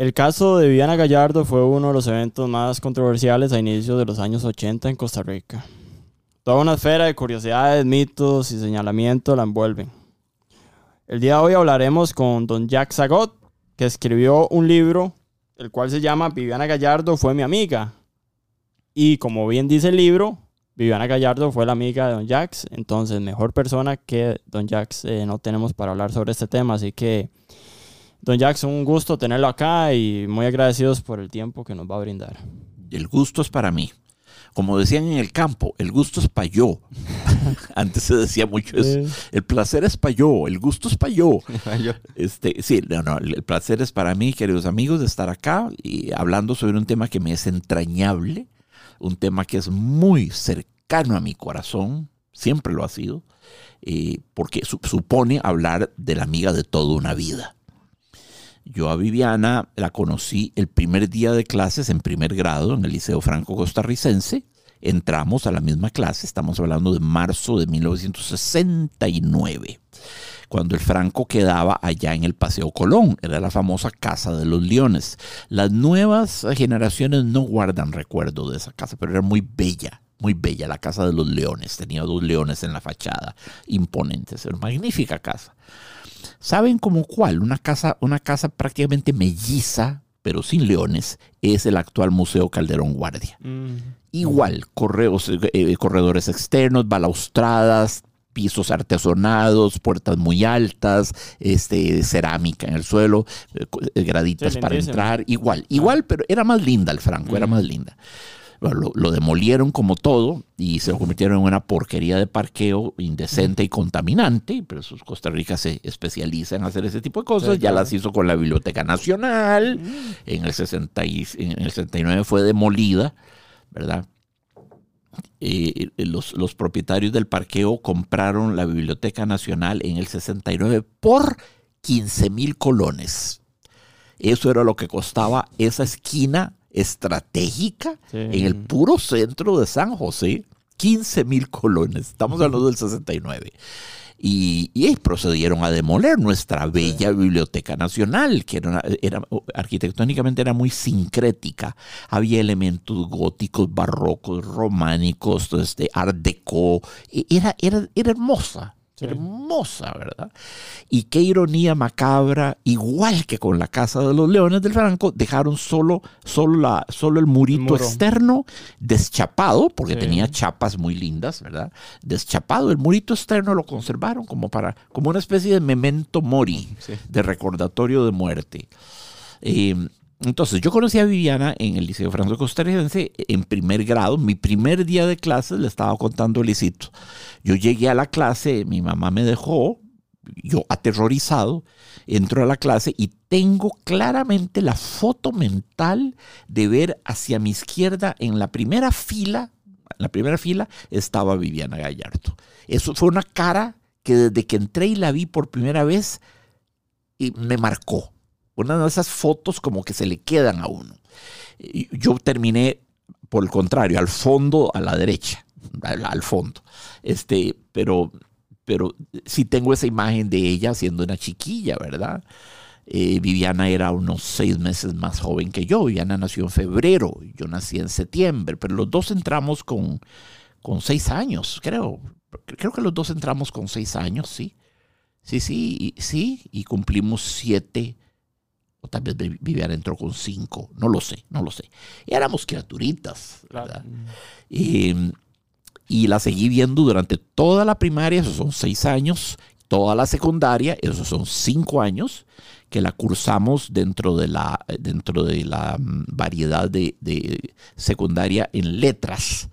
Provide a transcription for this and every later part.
El caso de Viviana Gallardo fue uno de los eventos más controversiales a inicios de los años 80 en Costa Rica. Toda una esfera de curiosidades, mitos y señalamientos la envuelven. El día de hoy hablaremos con don Jack Zagot, que escribió un libro, el cual se llama Viviana Gallardo fue mi amiga. Y como bien dice el libro, Viviana Gallardo fue la amiga de don Jax, entonces mejor persona que don Jax eh, no tenemos para hablar sobre este tema, así que don Jax, un gusto tenerlo acá y muy agradecidos por el tiempo que nos va a brindar. El gusto es para mí. Como decían en el campo, el gusto es para yo. Antes se decía mucho eso. El placer es para yo, el gusto es para yo. este, sí, no, no, el placer es para mí, queridos amigos, de estar acá y hablando sobre un tema que me es entrañable, un tema que es muy cercano a mi corazón, siempre lo ha sido, eh, porque supone hablar de la amiga de toda una vida. Yo a Viviana la conocí el primer día de clases en primer grado en el Liceo Franco Costarricense. Entramos a la misma clase, estamos hablando de marzo de 1969, cuando el Franco quedaba allá en el Paseo Colón, era la famosa Casa de los Leones. Las nuevas generaciones no guardan recuerdo de esa casa, pero era muy bella, muy bella, la Casa de los Leones. Tenía dos leones en la fachada, imponentes, era una magnífica casa. ¿Saben como cuál? Una casa, una casa prácticamente melliza, pero sin leones, es el actual Museo Calderón Guardia. Mm. Igual, correos, eh, corredores externos, balaustradas, pisos artesonados, puertas muy altas, este, cerámica en el suelo, eh, eh, graditas para entrar, igual, igual, pero era más linda el Franco, era mm. más linda lo, demolieron como todo y se lo convirtieron en una porquería de parqueo indecente y contaminante, pero sus Costa Rica se especializa en hacer ese tipo de cosas, ya las hizo con la Biblioteca Nacional, en, el 60 en el 69 fue demolida, ¿verdad? Eh, los, los, propietarios del parqueo compraron la Biblioteca Nacional en el 69 por 15 mil colones. Eso era lo que costaba esa esquina estratégica en el puro centro de San José. 15 mil colones, estamos hablando del 69. Y, y, procedieron a demoler nuestra bella Biblioteca Nacional, que era, era, arquitectónicamente era muy sincrética. Había elementos góticos, barrocos, románicos, este, art deco. E, era, era, era hermosa, Hermosa, ¿verdad? Y qué ironía macabra, igual que con la Casa de los Leones del Franco, dejaron solo, solo, la, solo el murito externo deschapado, porque tenía chapas muy lindas, ¿verdad? Deschapado, el murito externo lo conservaron como, para, como una especie de memento mori, de recordatorio de muerte. Eh, entonces, yo conocí a Viviana en el Liceo Franco Costarricense en primer grado. Mi primer día de clases le estaba contando Licito. Yo llegué a la clase, mi mamá me dejó, yo aterrorizado, entro a la clase y tengo claramente la foto mental de ver hacia mi izquierda en la primera fila, en la primera fila estaba Viviana Gallardo. Eso fue una cara que desde que entré y la vi por primera vez me marcó una de esas fotos como que se le quedan a uno. Yo terminé, por el contrario, al fondo, a la derecha, al, fondo. Este, pero, pero sí tengo esa imagen de ella siendo una chiquilla, ¿verdad? Eh, Viviana era unos seis meses más joven que yo. Viviana nació en febrero, yo nací en septiembre, pero los dos entramos con, con seis años, creo. Creo que los dos entramos con seis años, sí. Sí, sí, sí, y cumplimos siete o tal vez Viviana entró con cinco, no lo sé, no lo sé. Éramos criaturitas, ¿verdad? Y, la seguí viendo durante toda la primaria, esos son seis años, toda la secundaria, esos son cinco años, que la cursamos dentro de la, dentro de la mm, variedad de, de secundaria en letras.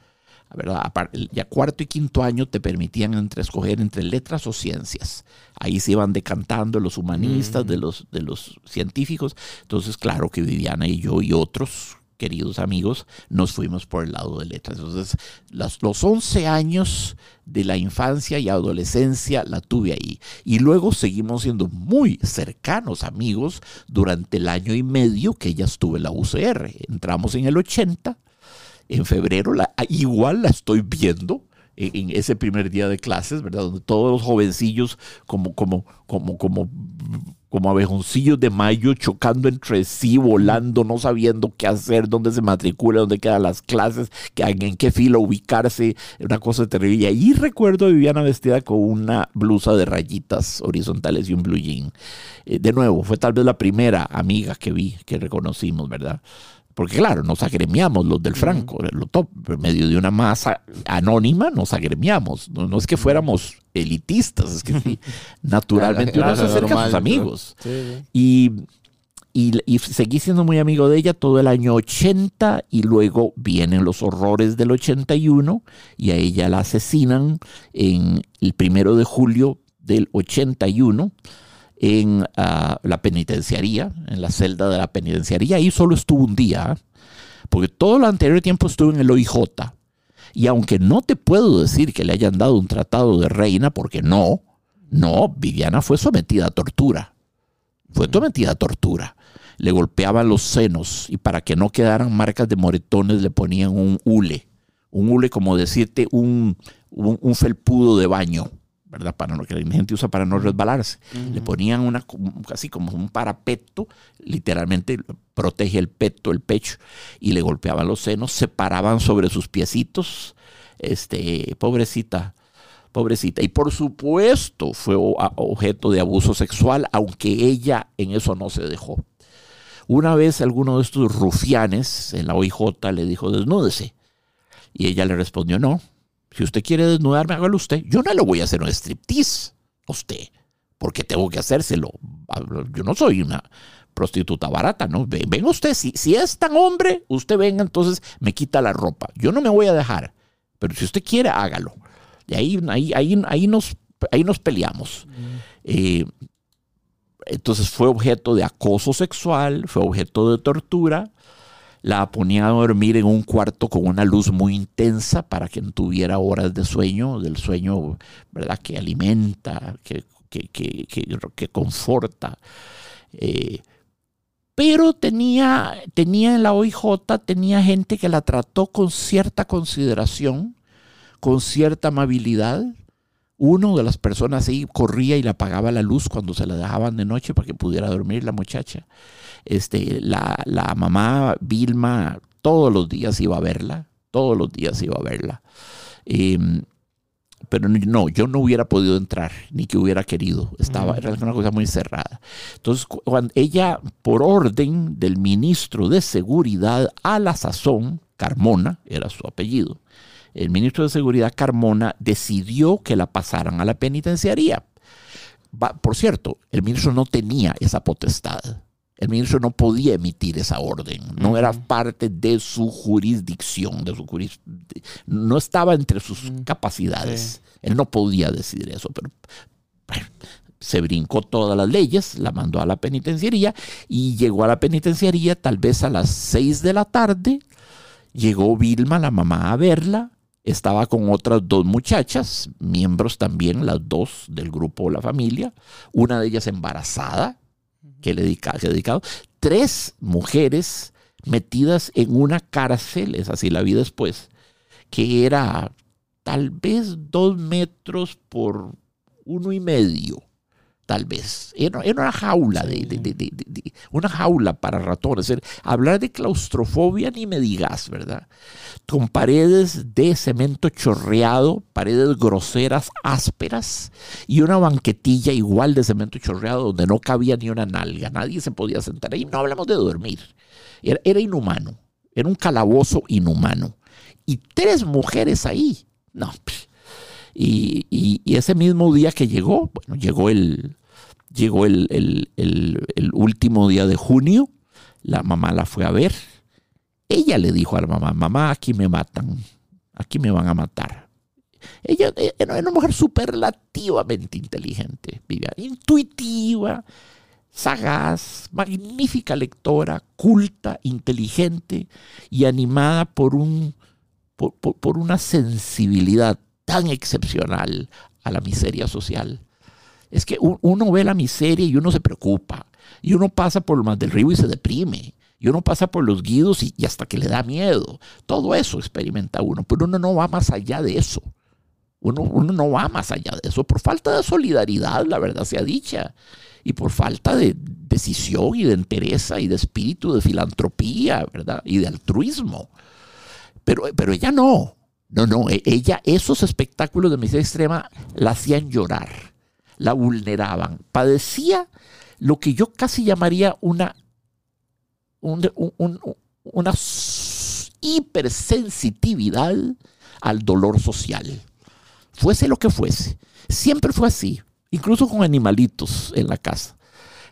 ¿Verdad? Ya cuarto y quinto año te permitían entre escoger entre letras o ciencias. Ahí se iban decantando los humanistas de, los, de los científicos. Entonces, claro que Viviana y yo y otros queridos amigos nos fuimos por el lado de letras. Entonces, los, los 11 años de la infancia y adolescencia la tuve ahí. Y luego seguimos siendo muy cercanos amigos durante el año y medio que ella estuvo en la UCR. Entramos en el 80 en febrero, la, igual la estoy viendo en ese primer día de clases, ¿verdad? Donde todos los jovencillos como, como, como, como, como abejoncillos de mayo chocando entre sí, volando, no sabiendo qué hacer, dónde se matricula, dónde quedan las clases, en qué fila ubicarse, una cosa terrible. Y ahí recuerdo a Viviana vestida con una blusa de rayitas horizontales y un blue jean. Eh, de nuevo, fue tal vez la primera amiga que vi, que reconocimos, ¿verdad? Porque claro, nos agremiamos los del Franco, lo top, en medio de una masa anónima nos agremiamos. No, es que fuéramos elitistas, es que naturalmente uno se acerca a sus amigos. Y, y, seguí siendo muy amigo de ella todo el año 80 y luego vienen los horrores del 81 y a ella la asesinan en el primero de julio del 81 en ah, la penitenciaría, en la celda de la penitenciaría. Ahí solo estuvo un día, porque todo el anterior tiempo estuvo en el OIJ. Y aunque no te puedo decir que le hayan dado un tratado de reina, porque no, no, Viviana fue sometida a tortura. Fue sometida a tortura. Le golpeaban los senos y para que no quedaran marcas de moretones le ponían un hule. Un hule como decirte un, un felpudo de baño ¿verdad? Para no, que la gente usa para no resbalarse. Le ponían una, casi como un parapeto, literalmente protege el peto, el pecho, y le golpeaban los senos, se paraban sobre sus piecitos, este, pobrecita, pobrecita. Y por supuesto fue objeto de abuso sexual, aunque ella en eso no se dejó. Una vez alguno de estos rufianes en la OIJ le dijo, desnúdese. Y ella le respondió, no, si usted quiere desnudarme, hágalo usted. Yo no le voy a hacer un striptease a usted, porque tengo que hacérselo. Yo no soy una prostituta barata, ¿no? Venga usted, si, si es tan hombre, usted venga, entonces me quita la ropa. Yo no me voy a dejar, pero si usted quiere, hágalo. Y ahí, ahí, ahí, ahí, nos, ahí nos peleamos. Eh, entonces fue objeto de acoso sexual, fue objeto de tortura la ponía a dormir en un cuarto con una luz muy intensa para que tuviera horas de sueño, del sueño, ¿verdad? Que alimenta, que, que, conforta. Eh, pero tenía, tenía en la OIJ, tenía gente que la trató con cierta consideración, con cierta amabilidad. Uno de las personas ahí corría y le apagaba la luz cuando se la dejaban de noche para que pudiera dormir la muchacha. Este, la, mamá Vilma todos los días iba a verla, todos los días iba a verla. Em, pero no, yo no hubiera podido entrar, ni que hubiera querido. Estaba, era una cosa muy cerrada. Entonces, cuando ella, por orden del ministro de Seguridad a la sazón, Carmona, era su apellido, el ministro de Seguridad Carmona decidió que la pasaran a la penitenciaría. por cierto, el ministro no tenía esa potestad. El ministro no podía emitir esa orden, no era parte de su jurisdicción, de su no estaba entre sus capacidades. Él no podía decidir eso, pero se brincó todas las leyes, la mandó a la penitenciaría y llegó a la penitenciaría tal vez a las seis de la tarde. Llegó Vilma, la mamá, a verla. Estaba con otras dos muchachas, miembros también, las dos del grupo La Familia. Una de ellas embarazada, que dedicado, tres mujeres metidas en una cárcel, es así la vi después, que era tal vez dos metros por uno y medio tal vez. Era, una jaula, de, una jaula para ratones. Hablar de claustrofobia ni me digas, ¿verdad? Con paredes de cemento chorreado, paredes groseras, ásperas, y una banquetilla igual de cemento chorreado donde no cabía ni una nalga. Nadie se podía sentar ahí. No hablamos de dormir. Era, inhumano. Era un calabozo inhumano. Y tres mujeres ahí. No, y, ese mismo día que llegó, bueno, llegó el, llegó el, último día de junio, la mamá la fue a ver. Ella le dijo a la mamá, mamá, aquí me matan, aquí me van a matar. Ella era una mujer superlativamente inteligente, intuitiva, sagaz, magnífica lectora, culta, inteligente y animada por, un, por una sensibilidad tan excepcional a la miseria social. Es que uno ve la miseria y uno se preocupa. Y uno pasa por lo más del río y se deprime. Y uno pasa por los guidos y, hasta que le da miedo. Todo eso experimenta uno. Pero uno no va más allá de eso. Uno, uno no va más allá de eso por falta de solidaridad, la verdad sea dicha, y por falta de decisión y de entereza y de espíritu de filantropía, ¿verdad? Y de altruismo. Pero, pero ella no. No, no, e, ella, esos espectáculos de miseria extrema la hacían llorar, la vulneraban. Padecía lo que yo casi llamaría una, un, un, una hipersensitividad al dolor social. Fuese lo que fuese. Siempre fue así, incluso con animalitos en la casa.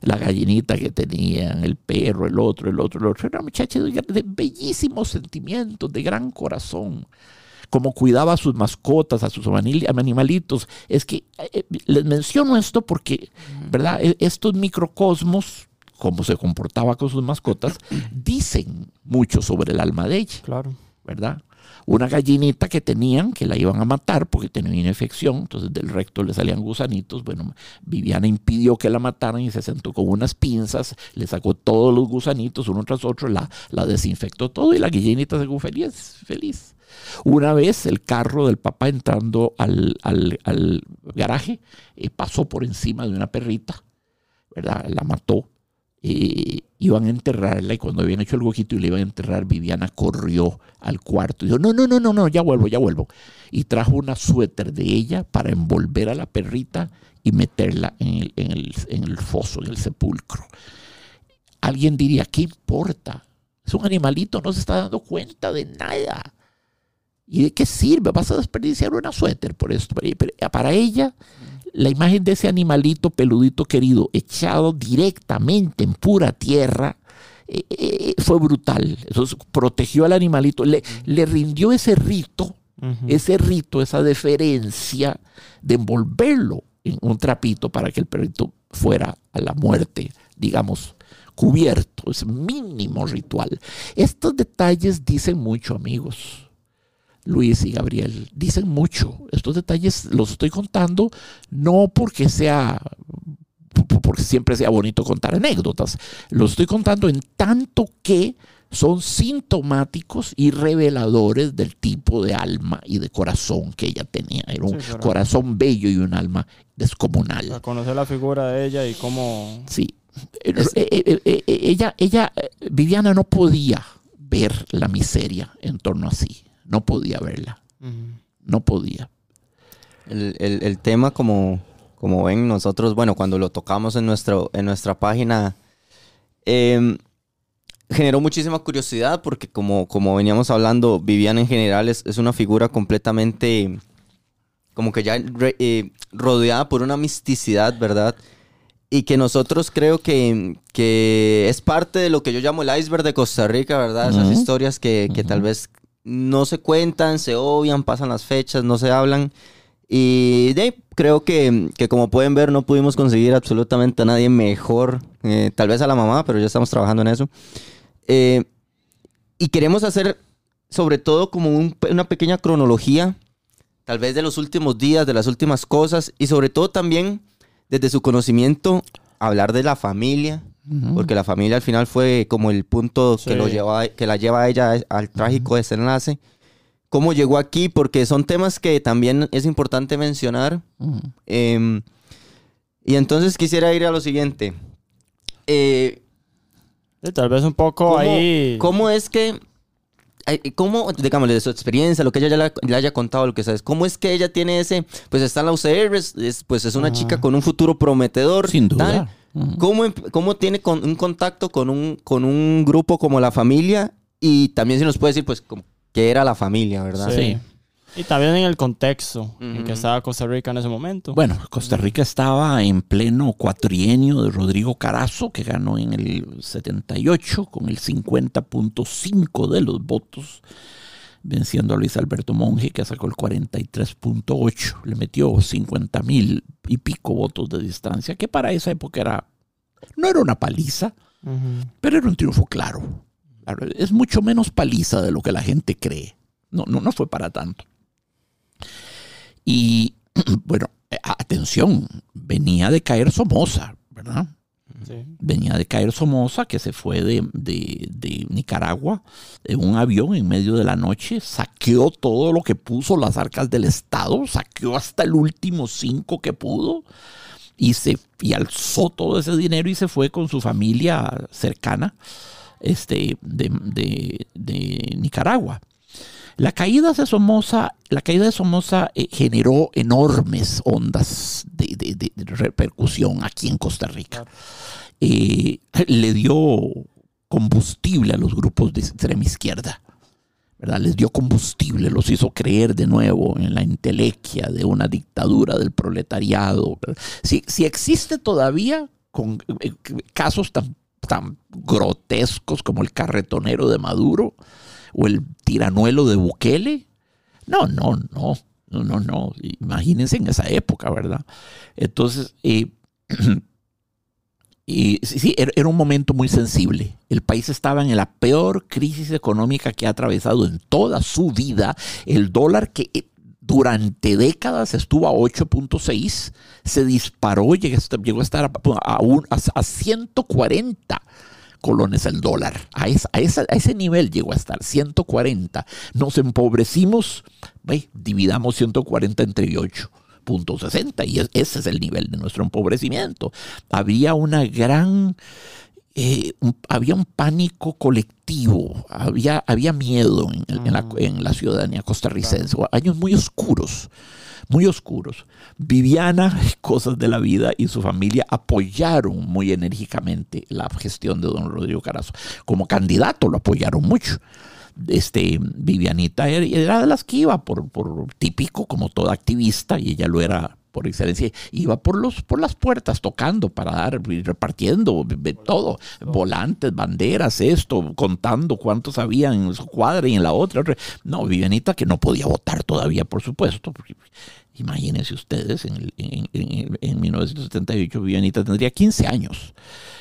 La gallinita que tenían, el perro, el otro, el otro, el otro. Era una muchacha de bellísimos sentimientos, de gran corazón como cuidaba a sus mascotas, a sus animalitos. Es que eh, les menciono esto porque, ¿verdad? E, estos microcosmos, como se comportaba con sus mascotas, dicen mucho sobre el alma de ella. Claro. ¿Verdad? Una gallinita que tenían, que la iban a matar porque tenía una infección, entonces del recto le salían gusanitos. Bueno, Viviana impidió que la mataran y se sentó con unas pinzas, le sacó todos los gusanitos uno tras otro, la, la desinfectó todo y la gallinita se quedó feliz. feliz. Una vez el carro del papá entrando al, garaje eh, pasó por encima de una perrita, ¿verdad? La mató. Eh, iban a enterrarla y cuando habían hecho el huequito y le iban a enterrar, Viviana corrió al cuarto y dijo, no, no, no, no, no, ya vuelvo, ya vuelvo. Y trajo una suéter de ella para envolver a la perrita y meterla en el, en el, en el foso, en el sepulcro. Alguien diría, ¿qué importa? Es un animalito, no se está dando cuenta de nada. ¿Y de qué sirve? Vas a desperdiciar una suéter por esto. Para ella, la imagen de ese animalito peludito querido, echado directamente en pura tierra, eh, eh, fue brutal. Entonces protegió al animalito, le, le rindió ese rito, ese rito, esa deferencia de envolverlo en un trapito para que el perrito fuera a la muerte, digamos, cubierto, ese mínimo ritual. Estos detalles dicen mucho, amigos Luis y Gabriel dicen mucho. Estos detalles los estoy contando no porque sea porque siempre sea bonito contar anécdotas. Los estoy contando en tanto que son sintomáticos y reveladores del tipo de alma y de corazón que ella tenía. Era un corazón bello y un alma descomunal. conocer la figura de ella y cómo... Sí. Eh, eh, eh, ella, ella, Viviana no podía ver la miseria en torno a sí no podía verla. No podía. El, tema, como, como ven nosotros, bueno, cuando lo tocamos en, nuestro, en nuestra página, em, generó muchísima curiosidad porque como, como veníamos hablando, Viviana en general es, una figura completamente como que ya eh, rodeada por una misticidad, ¿verdad? Y que nosotros creo que, que, es parte de lo que yo llamo el iceberg de Costa Rica, ¿verdad? Esas historias que, que tal vez no se cuentan, se obvian, pasan las fechas, no se hablan. Y creo que, como pueden ver no pudimos conseguir absolutamente a nadie mejor, eh, tal vez a la mamá, pero ya estamos trabajando en eso. Eh, y queremos hacer sobre todo como una pequeña cronología, tal vez de los últimos días, de las últimas cosas, y sobre todo también desde su conocimiento, hablar de la familia, porque la familia al final fue como el punto que, lo lleva, que la lleva a ella al trágico desenlace. ¿Cómo llegó aquí? Porque son temas que también es importante mencionar. Em, y entonces quisiera ir a lo siguiente. Eh, tal vez un poco ahí. ¿Cómo es que ¿Cómo, digamos, de su experiencia, lo que ella ya le, haya contado, lo que sabes, cómo es que ella tiene ese, pues está en la UCR, es, pues es una chica con un futuro prometedor. Sin duda. ¿Cómo, ¿Cómo, tiene con, un contacto con un, con un grupo como la familia? Y también si nos puede decir, pues, qué era la familia, ¿verdad? Sí. Y también en el contexto en que estaba Costa Rica en ese momento. Bueno, Costa Rica estaba en pleno cuatrienio de Rodrigo Carazo, que ganó en el 78 con el 50.5 de los votos, venciendo a Luis Alberto Monge, que sacó el 43.8. Le metió 50 mil y pico votos de distancia, que para esa época era, no era una paliza, pero era un triunfo claro. Es mucho menos paliza de lo que la gente cree. No, no, no fue para tanto. Y bueno, atención, venía de caer Somoza, ¿verdad? Venía de caer Somoza, que se fue de, de, de, Nicaragua en un avión en medio de la noche, saqueó todo lo que puso las arcas del Estado, saqueó hasta el último cinco que pudo y, se, alzó todo ese dinero y se fue con su familia cercana este, de, de Nicaragua. La caída de Somoza, la caída de Somoza eh, generó enormes ondas de, de, de, repercusión aquí en Costa Rica. Eh, le dio combustible a los grupos de extrema izquierda. ¿verdad? Les dio combustible, los hizo creer de nuevo en la intelequia de una dictadura del proletariado. Si, si, existe todavía con eh, casos tan, tan grotescos como el carretonero de Maduro, o el tiranuelo de Bukele. No, no, no, no, no. Imagínense en esa época, ¿verdad? Entonces, eh, y sí, era un momento muy sensible. El país estaba en la peor crisis económica que ha atravesado en toda su vida. El dólar que eh, durante décadas estuvo a 8.6, se disparó, llegó a estar a, a, a 140 colones el dólar. A, a, ese nivel llegó a estar, 140. Nos empobrecimos, dividamos 140 entre 8.60 y ese es el nivel de nuestro empobrecimiento. Había una gran... Eh, había un pánico colectivo, había, había miedo en, la, mm. en la ciudadanía costarricense, años muy oscuros muy oscuros. Viviana, cosas de la vida y su familia apoyaron muy enérgicamente la gestión de don Rodrigo Carazo. Como candidato lo apoyaron mucho. Este, Vivianita era, de las que iba por, por típico, como toda activista, y ella lo era por excelencia, iba por, los, por las puertas tocando para dar, repartiendo todo, volantes, banderas, esto, contando cuántos había en su cuadra y en la otra. No, Vivianita que no podía votar todavía, por supuesto. Imagínense ustedes, en, en, 1978 Vivianita tendría 15 años.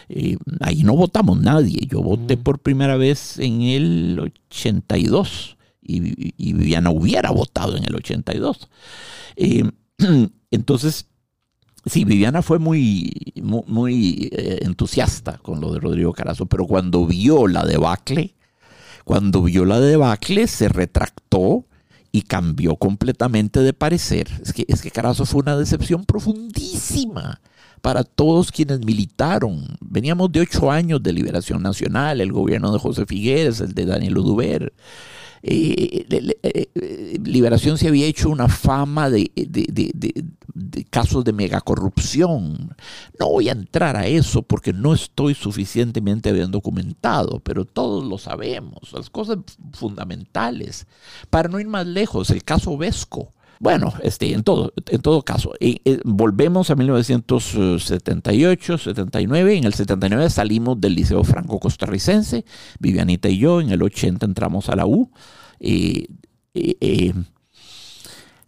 Eh, ahí no votamos nadie. Yo voté por primera vez en el 82 y, y Viviana hubiera votado en el 82. Eh, entonces, sí, Viviana fue muy, muy, eh, entusiasta con lo de Rodrigo Carazo, pero cuando vio la debacle, cuando vio la debacle, se retractó y cambió completamente de parecer. Es que, es que Carazo fue una decepción profundísima para todos quienes militaron. Veníamos de ocho años de liberación nacional, el gobierno de José Figueres, el de Daniel Uduber, eh, eh, Liberación se había hecho una fama de, casos de megacorrupción. No voy a entrar a eso porque no estoy suficientemente bien documentado, pero todos lo sabemos, las cosas fundamentales. Para no ir más lejos, el caso Vesco. Bueno, este, en, todo, en todo caso, volvemos a 1978, 79. En el 79 salimos del Liceo Franco Costarricense, Vivianita y yo. En el 80 entramos a la U. Eh, eh,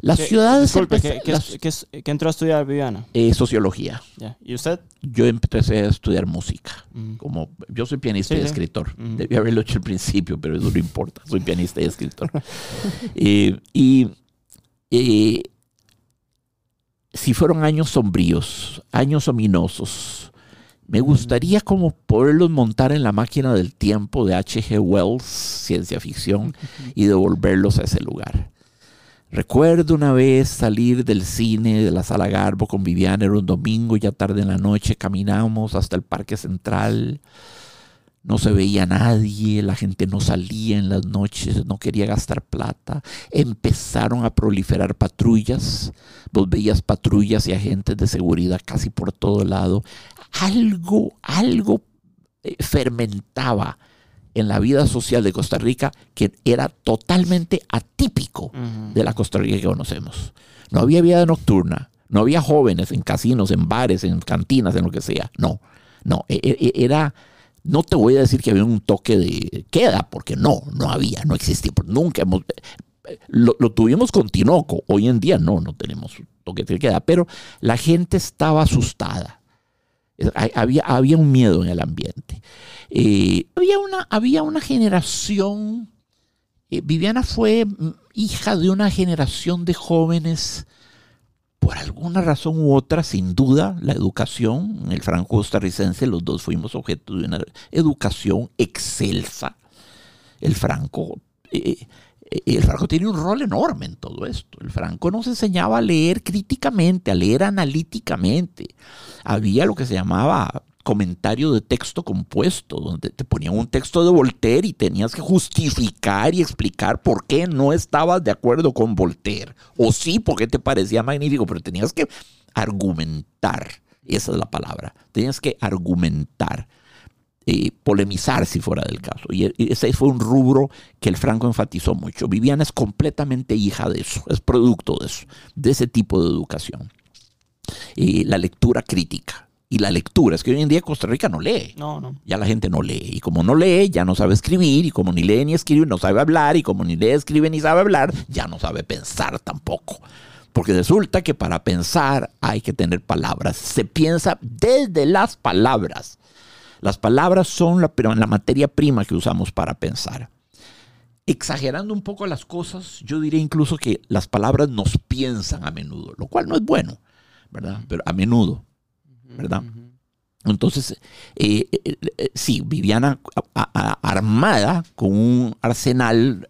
las ciudades... Disculpe, ¿qué, entró a estudiar Viviana? Eh, sociología. ¿Y usted? Yo empecé a estudiar música. Mm. Como, yo soy pianista y escritor. Mm. Debí haberlo hecho al principio, pero eso no importa. Soy pianista y escritor. y eh, si fueron años sombríos, años ominosos, me gustaría como poderlos montar en la máquina del tiempo de H.G. Wells, ciencia ficción, y devolverlos a ese lugar. Recuerdo una vez salir del cine de la sala Garbo con Viviana, era un domingo, ya tarde en la noche, caminamos hasta el Parque Central no se veía nadie, la gente no salía en las noches, no quería gastar plata. Empezaron a proliferar patrullas, vos veías patrullas y agentes de seguridad casi por todo lado. Algo, algo eh, fermentaba en la vida social de Costa Rica que era totalmente atípico de la Costa Rica que conocemos. No había vida nocturna, no había jóvenes en casinos, en bares, en cantinas, en lo que sea. No, no, e, e, era no te voy a decir que había un toque de queda, porque no, no había, no existía, nunca hemos... Lo, tuvimos con Tinoco, hoy en día no, no tenemos toque de queda, pero la gente estaba asustada. Había, había un miedo en el ambiente. Eh, había, una, había una generación, eh, Viviana fue hija de una generación de jóvenes por alguna razón u otra, sin duda, la educación, el franco costarricense, los dos fuimos objeto de una educación excelsa. El franco, eh, eh, el franco tiene un rol enorme en todo esto. El franco nos enseñaba a leer críticamente, a leer analíticamente. Había lo que se llamaba comentario de texto compuesto, donde te ponían un texto de Voltaire y tenías que justificar y explicar por qué no estabas de acuerdo con Voltaire. O sí, porque te parecía magnífico, pero tenías que argumentar. Esa es la palabra. Tenías que argumentar. y polemizar si fuera del caso. Y ese fue un rubro que el Franco enfatizó mucho. Viviana es completamente hija de eso, es producto de eso, de ese tipo de educación. Y la lectura crítica y la lectura. Es que hoy en día Costa Rica no lee. No, no. Ya la gente no lee. Y como no lee, ya no sabe escribir. Y como ni lee ni escribe, no sabe hablar. Y como ni lee, escribe ni sabe hablar, ya no sabe pensar tampoco. Porque resulta que para pensar hay que tener palabras. Se piensa desde las palabras. Las palabras son la, la materia prima que usamos para pensar. Exagerando un poco las cosas, yo diría incluso que las palabras nos piensan a menudo, lo cual no es bueno, ¿verdad? Pero a menudo. ¿Verdad? Entonces, eh, eh, eh, sí, Viviana armada con un arsenal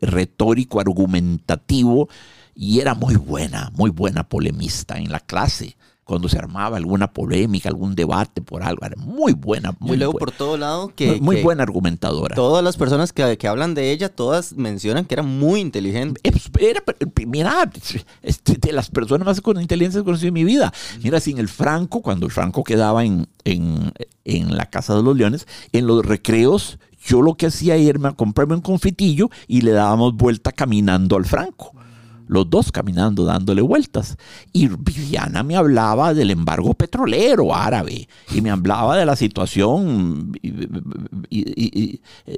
retórico, argumentativo, y era muy buena, muy buena polemista en la clase cuando se armaba alguna polémica, algún debate por algo. Era muy buena. Muy Yo leo buena. por todo lado que... Muy que buena argumentadora. Todas las personas que, que, hablan de ella, todas mencionan que era muy inteligente. Era, mira, este, de las personas más con inteligencia que he conocido en mi vida. Mira, sin el Franco, cuando el Franco quedaba en, en, en la Casa de los Leones, en los recreos, yo lo que hacía era irme a comprarme un confitillo y le dábamos vuelta caminando al Franco los dos caminando, dándole vueltas. Y Viviana me hablaba del embargo petrolero árabe y me hablaba de la situación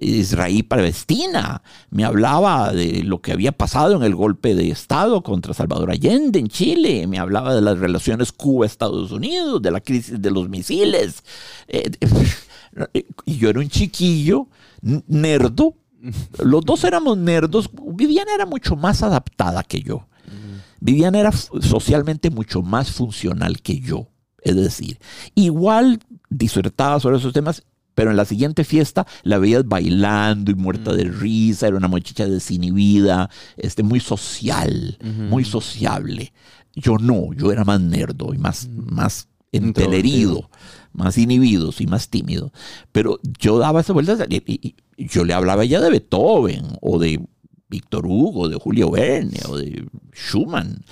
Israel-Palestina. Me hablaba de lo que había pasado en el golpe de Estado contra Salvador Allende en Chile. Me hablaba de las relaciones Cuba-Estados Unidos, de la crisis de los misiles. Y yo era un chiquillo nerdo los dos éramos nerdos. Viviana era mucho más adaptada que yo. Viviana era socialmente mucho más funcional que yo. Es decir, igual disertaba sobre esos temas, pero en la siguiente fiesta la veías bailando y muerta de risa, era una muchacha desinhibida, este, muy social, muy sociable. Yo no, yo era más nerdo y más, más entelerido, más inhibido y más tímido. Pero yo daba esas vueltas y, yo le hablaba ya de Beethoven o de Víctor Hugo, de Julio Verne o de Schumann.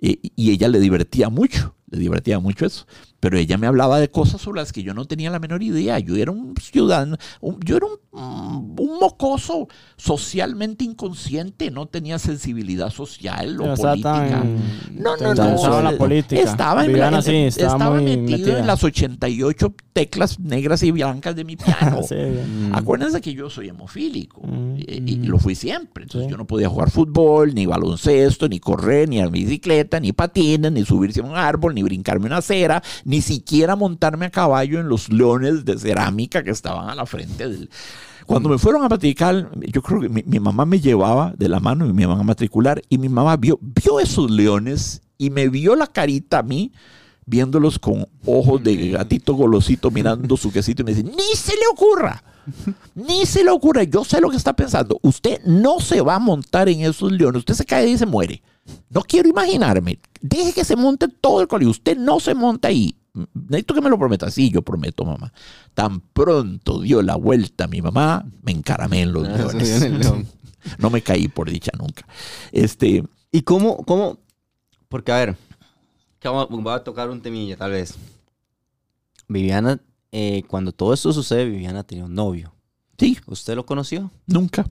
Y, ella le divertía mucho, le divertía mucho eso. Pero ella me hablaba de cosas sobre las que yo no tenía la menor idea. Yo era un ciudadano, un, yo era un, un, mocoso socialmente inconsciente, no tenía sensibilidad social o política. No, no, no. estaba en la política. Estaba, en, en, sí, estaba, estaba metido metida. en las 88 teclas negras y blancas de mi piano. Sí, bien. Acuérdense que yo soy hemofílico Mm. y, y lo fui siempre. Entonces Sí. yo no podía jugar fútbol, ni baloncesto, ni correr, ni a bicicleta, ni patines, ni subirse a un árbol, ni brincarme una acera, ni siquiera montarme a caballo en los leones de cerámica que estaban a la frente del... Cuando me fueron a matricular, yo creo que mi, mamá me llevaba de la mano y me iban a matricular y mi mamá vio, vio esos leones y me vio la carita a mí viéndolos con ojos de gatito golosito mirando su quesito y me dice, ni se le ocurra, ni se le ocurra, yo sé lo que está pensando, usted no se va a montar en esos leones, usted se cae y se muere. No quiero imaginarme, deje que se monte todo el colegio, usted no se monta ahí. Necesito que me lo prometa. Sí, yo prometo, mamá. Tan pronto dio la vuelta mi mamá, me encaramé en los Ah, leones. en león. No me caí por dicha nunca. Este, ¿Y cómo, cómo? Porque, a ver, voy a tocar un temilla, tal vez. Viviana, eh, cuando todo esto sucede, Viviana tenía un novio. sí, ¿Usted lo conoció? nunca.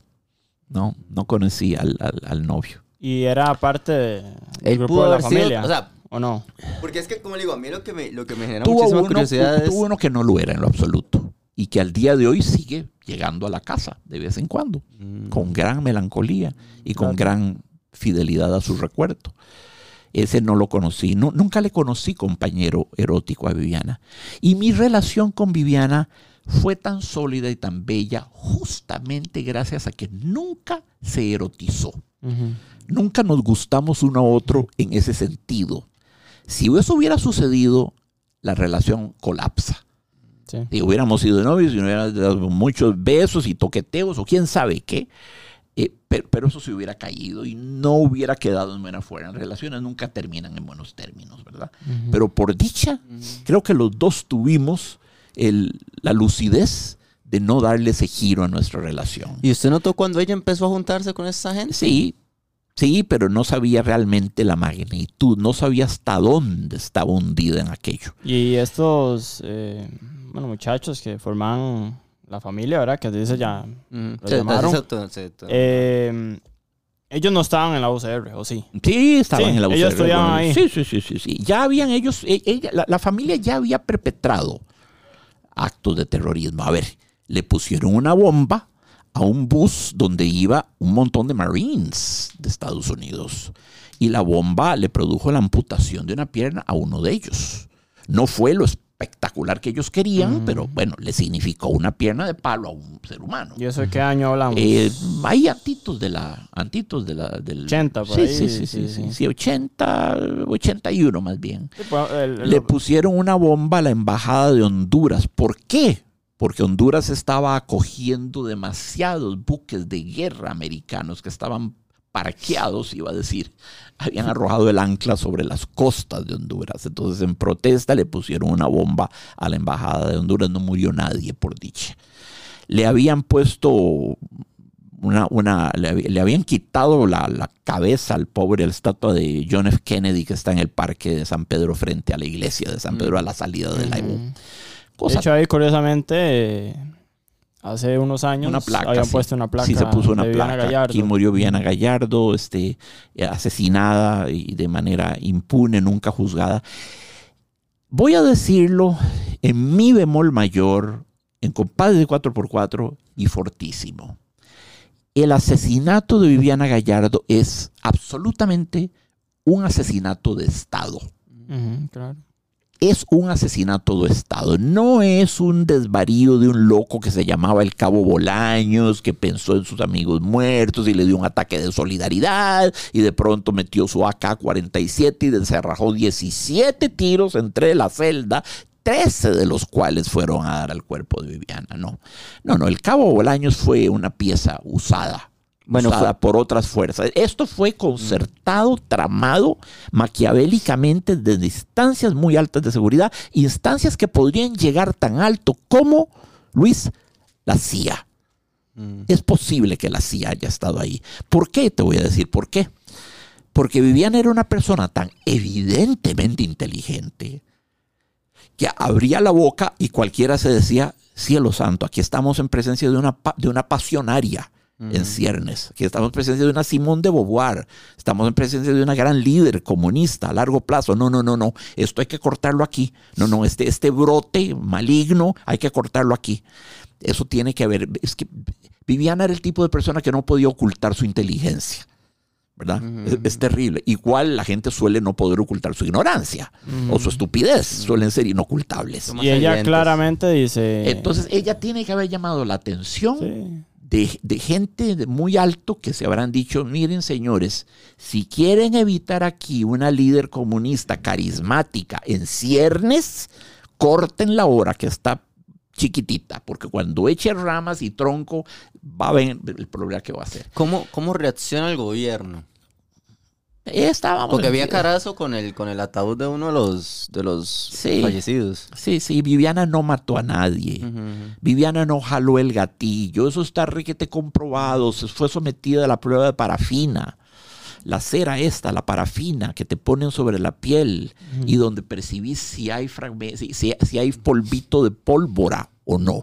No, no conocí al, al- al novio. Y era parte de, del Él grupo pudo de la haber sido, familia. o sea, ¿O no? porque es que, como le digo, a mí lo que me, lo que me genera Tuvo muchísima uno, curiosidad es... tuvo uno que no lo era en lo absoluto. Y que al día de hoy sigue llegando a la casa de vez en cuando. Mm, Con gran melancolía y con Claro. gran fidelidad a su recuerdo. Ese no lo conocí. No, nunca le conocí compañero erótico a Viviana. Y mi relación con Viviana fue tan sólida y tan bella justamente gracias a que nunca se erotizó. Nunca nos gustamos uno a otro en ese sentido. Si eso hubiera sucedido, la relación colapsa. Sí. Si hubiéramos sido novios y no hubiera dado muchos besos y toqueteos o quién sabe qué, eh, pero, pero eso se hubiera caído y no hubiera quedado en buena forma. Relaciones nunca terminan en buenos términos, ¿verdad? Pero por dicha, creo que los dos tuvimos el- la lucidez de no darle ese giro a nuestra relación. ¿Y usted notó cuando ella empezó a juntarse con esta gente? Sí, sí, pero no sabía realmente la magnitud, no sabía hasta dónde estaba hundida en aquello. Y estos, eh, bueno, muchachos que forman la familia, ¿verdad? Que dice ya. Se- llamaron. eh, ellos no estaban en la UCR, ¿o sí? Sí, estaban Sí, en la ellos UCR, estudiaban ahí. Sí, sí, sí, sí, sí. Ya habían ellos, e- ella- la, la familia ya había perpetrado actos de terrorismo. A ver, le pusieron una bomba a un bus donde iba un montón de Marines de Estados Unidos. Y la bomba le produjo la amputación de una pierna a uno de ellos. No fue lo espectacular que ellos querían, Mm. pero bueno, le significó una pierna de palo a un ser humano. ¿Y eso de qué año hablamos? Eh, hay antitos de la, antitos de la, del 80 por sí, ahí, sí, sí, sí, sí, sí, sí. sí, 80, 81 más bien. Pues, el- el- Le pusieron una bomba a la embajada de Honduras. ¿Por qué? Porque Honduras estaba acogiendo demasiados buques de guerra americanos que estaban parqueados, iba a decir, habían arrojado el ancla sobre las costas de Honduras. Entonces, en protesta le pusieron una bomba a la embajada de Honduras. No murió nadie, por dicha. Le habían puesto una, una le, hab- le habían quitado la, la cabeza al pobre, la estatua de John F. Kennedy que está en el parque de San Pedro frente a la iglesia de San Pedro a la salida de la Cosa hecho, ahí curiosamente, eh, hace unos años una placa. habían sí. puesto una placa Sí, se puso una de placa. Aquí murió Viviana Gallardo, este, eh, asesinada y de manera impune, nunca juzgada. Voy a decirlo en mi bemol mayor, en compadre de 4x4 y fortísimo. El asesinato de Viviana Gallardo es absolutamente un asesinato de Estado claro. Es un asesinato de Estado. No es un desvarío de un loco que se llamaba el Cabo Bolaños, que pensó en sus amigos muertos y le dio un ataque de solidaridad y de pronto metió su AK-47 y desarrajó 17 tiros entre la celda. 13 de los cuales fueron a dar al cuerpo de Viviana, no. No, no, el Cabo Bolaños fue una pieza usada Bueno, usada fue- por otras fuerzas. Esto fue concertado, tramado maquiavélicamente desde instancias muy altas de seguridad, instancias que podrían llegar tan alto como, Luis, la CIA. Mm. Es posible que la CIA haya estado ahí. ¿Por qué? Te voy a decir por qué. Porque Viviana era una persona tan evidentemente inteligente que abría la boca y cualquiera se decía, cielo santo, aquí estamos en presencia de una, de una pasionaria en ciernes, aquí estamos en presencia de una Simón de Beauvoir, estamos en presencia de una gran líder comunista a largo plazo. No, no, no, no, esto hay que cortarlo aquí. No, no, este, este brote maligno hay que cortarlo aquí. Eso tiene que ver, es que Viviana era el tipo de persona que no podía ocultar su inteligencia. ¿Verdad? Es, es terrible. Igual la gente suele no poder ocultar su ignorancia o su estupidez. Suelen ser inocultables. Y ella evidentes. claramente dice... Entonces ella tiene que haber llamado la atención Sí. De, gente de muy alto que se habrán dicho, miren señores, si quieren evitar aquí una líder comunista carismática en ciernes, corten la hora que está chiquitita, porque cuando eche ramas y tronco va a ver el problema que va a hacer. ¿Cómo, ¿Cómo reacciona el gobierno? Estábamos Porque había carazo con el, con el ataúd de uno de los, de los Sí. fallecidos. Sí, sí, Viviana no mató a nadie. Viviana no jaló el gatillo, eso está requete comprobado, se fue sometida a la prueba de parafina. La cera esta, la parafina que te ponen sobre la piel y donde percibís si hay si, si- si hay polvito de pólvora o no.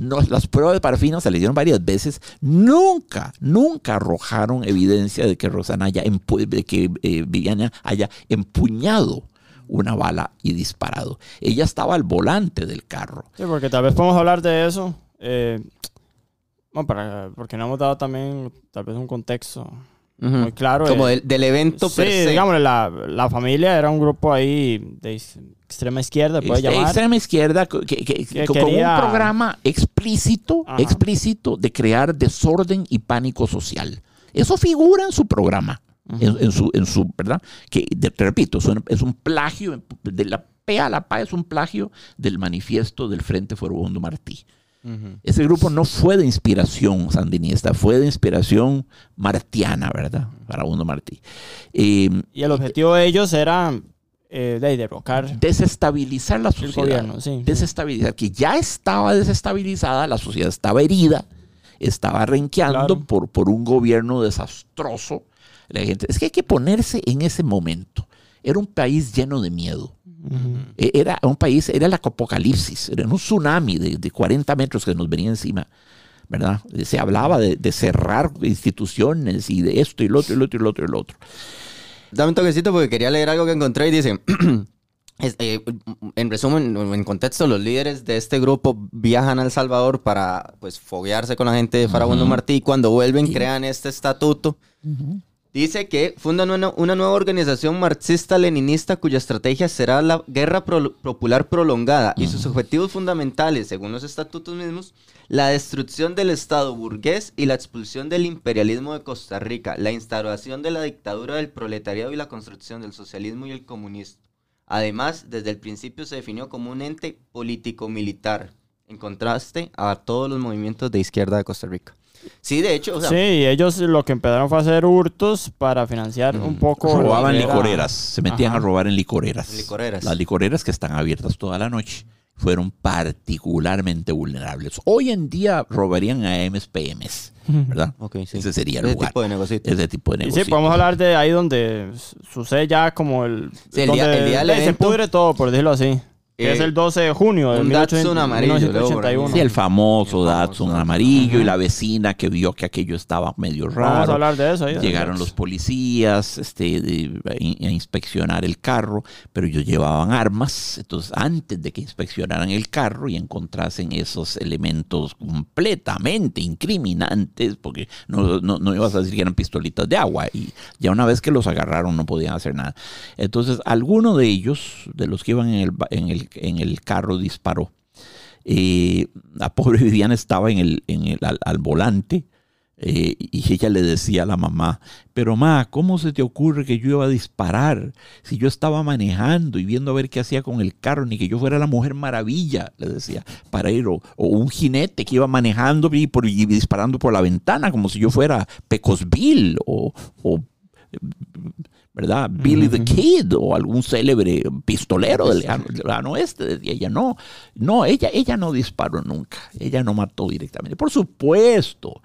No, las pruebas de parafina se le dieron varias veces. Nunca, nunca arrojaron evidencia de que Rosana haya empu- de que eh, Viviana haya empuñado una bala y disparado. Ella estaba al volante del carro. Sí, porque tal vez podemos hablar de eso. eh, bueno, para, porque no hemos dado también tal vez un contexto muy claro. Como de- del, del evento sí, per se. digámosle, la, la familia era un grupo ahí de extrema izquierda, puede Este, llamar. extrema izquierda que, que- que- Que con quería- un programa explícito, Ajá. explícito de crear desorden y pánico social. Eso figura en su programa. en, en su, en su, ¿verdad? Que, de- te repito, es un, es un plagio, de la P a la PA es un plagio del manifiesto del Frente Forobondo Martí. Ese grupo no fue de inspiración sandinista, fue de inspiración martiana, ¿verdad? Farabundo Martí. Eh, Y el objetivo de ellos era eh, de derrocar desestabilizar la sociedad. gobierno, sí. Desestabilizar, que ya estaba desestabilizada, la sociedad estaba herida, estaba renqueando Claro. por, por un gobierno desastroso. La gente, es que hay que ponerse en ese momento. Era un país lleno de miedo. E- Era un país, era el apocalipsis, era un tsunami de, de 40 metros que nos venía encima, ¿verdad? Se hablaba de, de cerrar instituciones y de esto y lo otro y lo otro y lo otro y lo otro. Dame un toquecito porque quería leer algo que encontré y dice, eh, en resumen, en contexto, los líderes de este grupo viajan a El Salvador para pues foguearse con la gente de Farabundo Ujú. Martí y cuando vuelven Sí. crean este estatuto. Dice que fundan una, una nueva organización marxista-leninista cuya estrategia será la guerra pro- popular prolongada y sus objetivos fundamentales, según los estatutos mismos, la destrucción del Estado burgués y la expulsión del imperialismo de Costa Rica, la instauración de la dictadura del proletariado y la construcción del socialismo y el comunismo. Además, desde el principio se definió como un ente político-militar, en contraste a todos los movimientos de izquierda de Costa Rica. Sí, de hecho, o sea, Sí, y ellos lo que empezaron fue a hacer hurtos para financiar un poco. Robaban licoreras, se metían Ajá. a robar en licoreras. Licoreras. Las licoreras que están abiertas toda la noche fueron particularmente vulnerables. Hoy en día robarían a MSPMs, ¿verdad? ok, sí. Ese sería el Ese lugar. tipo de negocio. Ese tipo de Y negocio. sí, podemos hablar de ahí donde sucede ya como el. Sí, el día- donde el día del eh, se evento. pudre todo, por decirlo así. Que Eh, es el 12 de junio de un 1800 Datsun amarillo, luego por ahí. 1981. Sí, el famoso El famoso Datsun amarillo y la vecina que vio que aquello estaba medio Vamos a raro. hablar de eso. ahí, de Llegaron los policías este, de- a in- a inspeccionar el carro, pero ellos llevaban armas. Entonces, antes de que inspeccionaran el carro y encontrasen esos elementos completamente incriminantes, porque no, no, no ibas a decir que eran pistolitas de agua, y ya una vez que los agarraron no podían hacer nada. Entonces, alguno de ellos, de los que iban en el, ba- en el, en el carro, disparó. Eh, la pobre Viviana estaba en el, en el, al, volante eh, y ella le decía a la mamá, pero ma, ¿cómo se te ocurre que yo iba a disparar? Si yo estaba manejando y viendo a ver qué hacía con el carro, ni que yo fuera la mujer maravilla, le decía, para ir, o, o un jinete que iba manejando y, por, y disparando por la ventana, como si yo fuera Pecosville o, o ¿verdad? Billy the Kid o algún célebre pistolero del lejano, oeste. Ella, no, no, ella, ella no disparó nunca, ella no mató directamente. Por supuesto,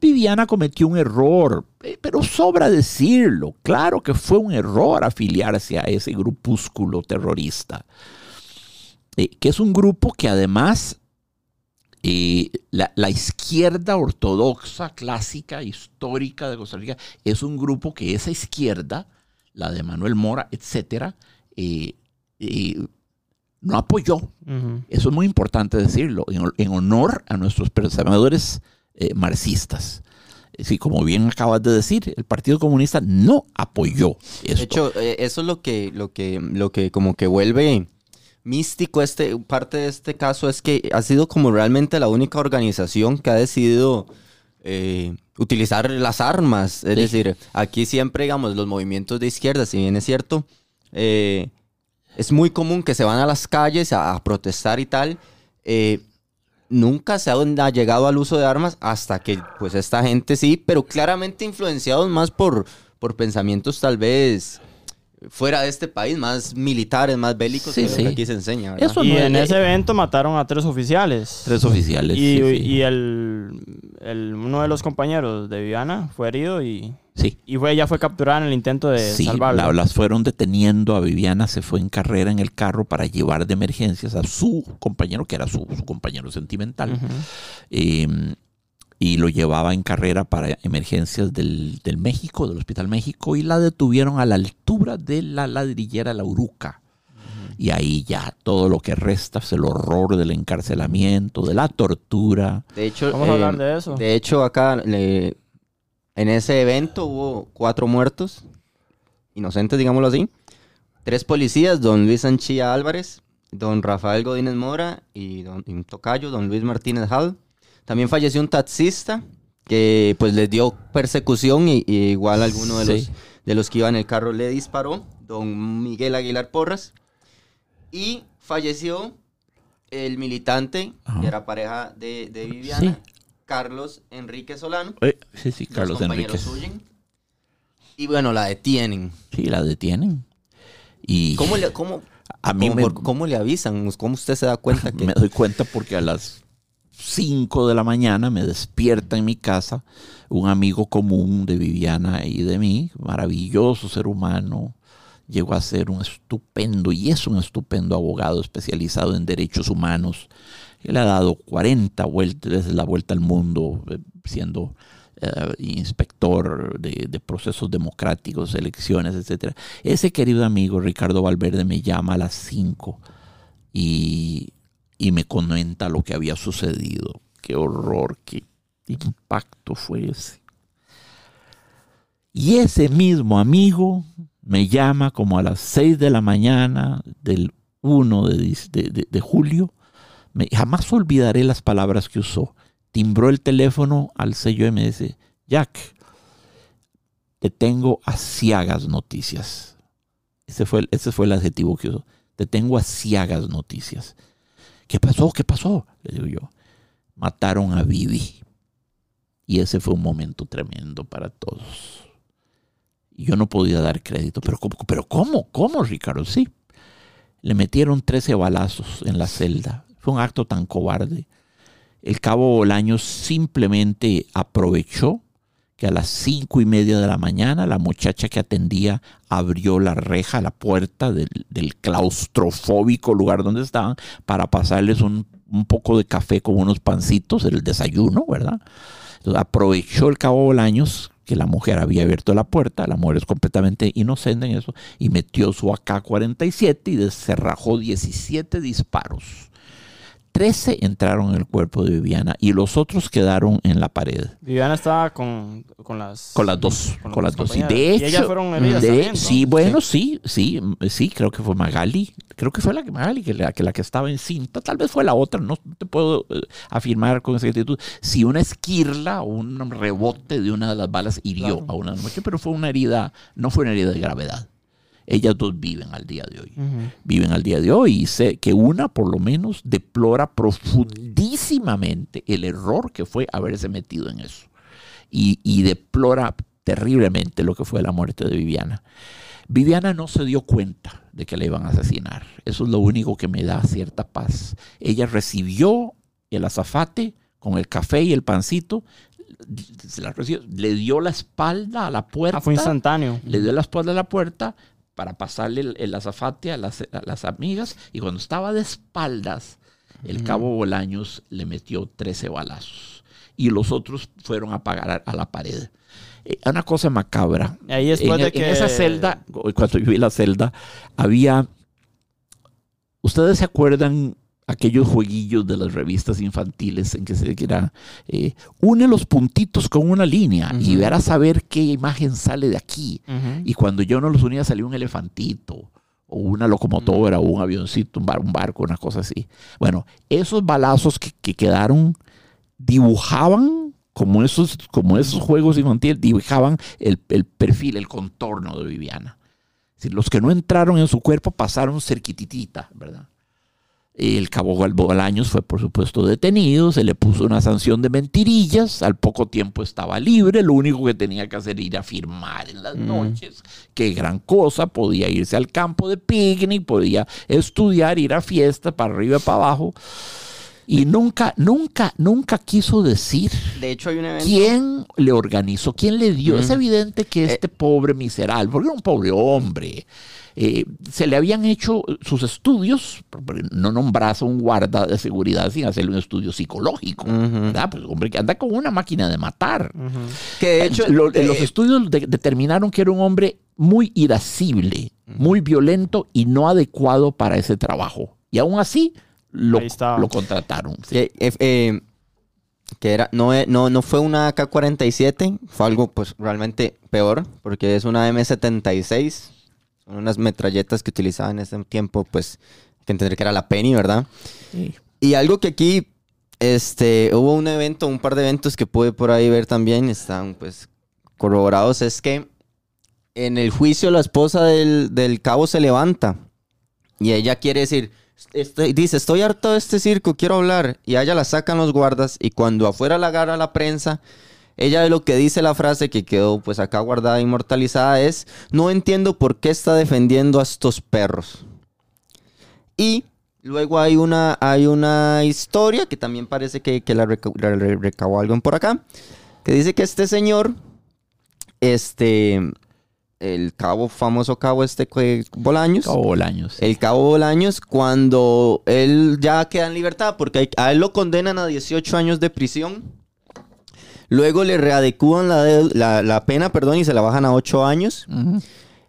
Viviana cometió un error, eh, pero sobra decirlo, claro que fue un error afiliarse a ese grupúsculo terrorista, eh, que es un grupo que además eh, la, la izquierda ortodoxa, clásica, histórica de Costa Rica, es un grupo que esa izquierda, la de Manuel Mora, etcétera, eh, eh, no apoyó. Eso es muy importante decirlo, en, en honor a nuestros pensadores eh, marxistas. Sí, como bien acabas de decir, el Partido Comunista no apoyó esto. De hecho, eso es lo que, lo que, lo que como que vuelve místico este, parte de este caso es que ha sido como realmente la única organización que ha decidido eh, utilizar las armas. Es Sí. decir, aquí siempre, digamos, los movimientos de izquierda, si bien es cierto, eh, es muy común que se van a las calles a, a protestar y tal. eh, nunca se ha, ha llegado al uso de armas hasta que, pues, esta gente sí, pero claramente influenciados más por, por pensamientos tal vez fuera de este país, más militares, más bélicos, Sí, que lo sí. que aquí se enseña. ¿verdad? Eso Y no en es- ese evento mataron a tres oficiales. Tres oficiales. Y, sí, sí. y el, el- uno de los compañeros de Viviana fue herido y, Sí. y fue, ella fue capturada en el intento de Sí, salvarla. la- las fueron deteniendo a Viviana, se fue en carrera en el carro para llevar de emergencias a su compañero, que era su, su compañero sentimental, eh, y lo llevaba en carrera para emergencias del, del México, del Hospital México, y la detuvieron a la altura de la ladrillera La Uruca. Y ahí ya todo lo que resta es el horror del encarcelamiento, de la tortura. De hecho, Vamos a eh, hablar de eso. de hecho acá le- en ese evento hubo cuatro muertos, inocentes, digámoslo así. Tres policías, don Luis Anchilla Álvarez, don Rafael Godínez Mora y, don, y tocayo, don Luis Martínez Hall. También falleció un taxista que pues les dio persecución y, y igual alguno de, Sí. los, de los que iban en el carro le disparó, don Miguel Aguilar Porras, y falleció el militante, Ajá. que era pareja de, de Viviana, Sí. Carlos Enrique Solano. Eh, sí, sí, Los Carlos huyen. Y bueno, la detienen. Sí, la detienen. Y ¿Cómo le, cómo, a mí cómo- me, cómo le avisan? ¿Cómo usted se da cuenta que me doy cuenta porque a las 5 de la mañana me despierta en mi casa un amigo común de Viviana y de mí, maravilloso ser humano. Llegó a ser un estupendo y es un estupendo abogado especializado en derechos humanos. Él ha dado 40 vueltas, desde la vuelta al mundo, eh, siendo eh, inspector de, de procesos democráticos, elecciones, etc. Ese querido amigo Ricardo Valverde me llama a las 5 y, y me comenta lo que había sucedido. Qué horror, qué impacto fue ese. Y ese mismo amigo me llama como a las 6 de la mañana del 1 de, julio. Jamás olvidaré las palabras que usó. Timbró el teléfono al sello y me dice, Jack, te tengo asiagas noticias. Ese fue, ese fue el adjetivo que usó. Te tengo asiagas noticias. ¿Qué pasó? ¿Qué pasó? Le digo yo. Mataron a Vivi. Y ese fue un momento tremendo para todos. Y yo no podía dar crédito. Pero ¿cómo? ¿Pero cómo? ¿Cómo, Ricardo? Sí. Le metieron 13 balazos en la celda. Fue un acto tan cobarde. El cabo Bolaños simplemente aprovechó que a las cinco y media de la mañana la muchacha que atendía abrió la reja, la puerta del, claustrofóbico lugar donde estaban para pasarles un, un poco de café con unos pancitos, el desayuno, ¿verdad? Entonces aprovechó el cabo Bolaños que la mujer había abierto la puerta, la mujer es completamente inocente en eso, y metió su AK-47 y descerrajó 17 disparos. 13 entraron en el cuerpo de Viviana y los otros quedaron en la pared. Viviana estaba con, con las... Con las dos, con, las dos. Y de hecho, y ellas fueron heridas de- también, ¿no? sí, bueno, sí, sí, sí, creo que fue Magali. Creo que fue la que Magali, que la que, la que estaba en cinta. Tal vez fue la otra, no te puedo eh, afirmar con exactitud si una esquirla o un rebote de una de las balas hirió Claro. a una mujer, pero fue una herida, no fue una herida de gravedad. Ellas dos viven al día de hoy viven al día de hoy y sé que una por lo menos deplora profundísimamente el error que fue haberse metido en eso y, y deplora terriblemente lo que fue la muerte de Viviana. Viviana no se dio cuenta de que la iban a asesinar. Eso es lo único que me da cierta paz. Ella recibió el azafate con el café y el pancito, se la recibió, le dio la espalda a la puerta Ah, fue instantáneo. le dio la espalda a la puerta para pasarle el, el azafate a las, a las amigas y cuando estaba de espaldas, el cabo Bolaños le metió 13 balazos y los otros fueron a pagar a, la pared. Eh, una cosa macabra. Ahí en, de en que... esa celda, cuando yo vi la celda, había... ¿Ustedes se acuerdan aquellos jueguillos de las revistas infantiles en que se que era eh, une los puntitos con una línea y Ujú. verás a ver qué imagen sale de aquí? Y cuando yo no los unía salía un elefantito o una locomotora o un avioncito, un, bar- un barco, una cosa así. Bueno, esos balazos que, que quedaron dibujaban como esos, como esos juegos infantiles, dibujaban el, el perfil, el contorno de Viviana. Es decir, los que no entraron en su cuerpo pasaron cerquititita, ¿verdad? El cabo Bolaños fue, por supuesto, detenido, se le puso una sanción de mentirillas, al poco tiempo estaba libre, lo único que tenía que hacer era ir a firmar en las Mm. noches, qué gran cosa, podía irse al campo de picnic, podía estudiar, ir a fiestas, para arriba y para abajo, y nunca, nunca, nunca quiso decir De hecho, hay un evento. quién le organizó, quién le dio. Es evidente que este pobre miserable, porque era un pobre hombre, eh, se le habían hecho sus estudios, no nombras a un guarda de seguridad sin hacerle un estudio psicológico. ¿verdad? Pues hombre que anda con una máquina de matar. Que de hecho, Lo- eh, los estudios de- determinaron que era un hombre muy irascible, muy violento y no adecuado para ese trabajo. Y aún así lo, contrataron. sí. que, eh, eh, que era, no, e- no, no fue una AK-47, fue algo pues realmente peor, porque es una M76, son unas metralletas que utilizaban en ese tiempo, pues hay que entender que era la Penny, ¿verdad? Sí. Y algo que aquí, este, hubo un evento, un par de eventos que pude por ahí ver también, están pues corroborados, es que en el juicio la esposa del, del cabo se levanta y ella quiere decir, dice, estoy harto de este circo, quiero hablar. Y a ella la sacan los guardas y cuando afuera la agarra la prensa, ella lo que dice la frase que quedó pues acá guardada, inmortalizada, es, no entiendo por qué está defendiendo a estos perros. Y luego hay una, hay una historia que también parece que, que la, la re- recabó alguien por acá, que dice que este señor, este, el cabo, famoso cabo este Bolaños, Cabo Bolaños. el cabo Bolaños, cuando él ya queda en libertad, porque a él lo condenan a 18 años de prisión. Luego le readecúan la, la, la pena, perdón, y se la bajan a 8 años.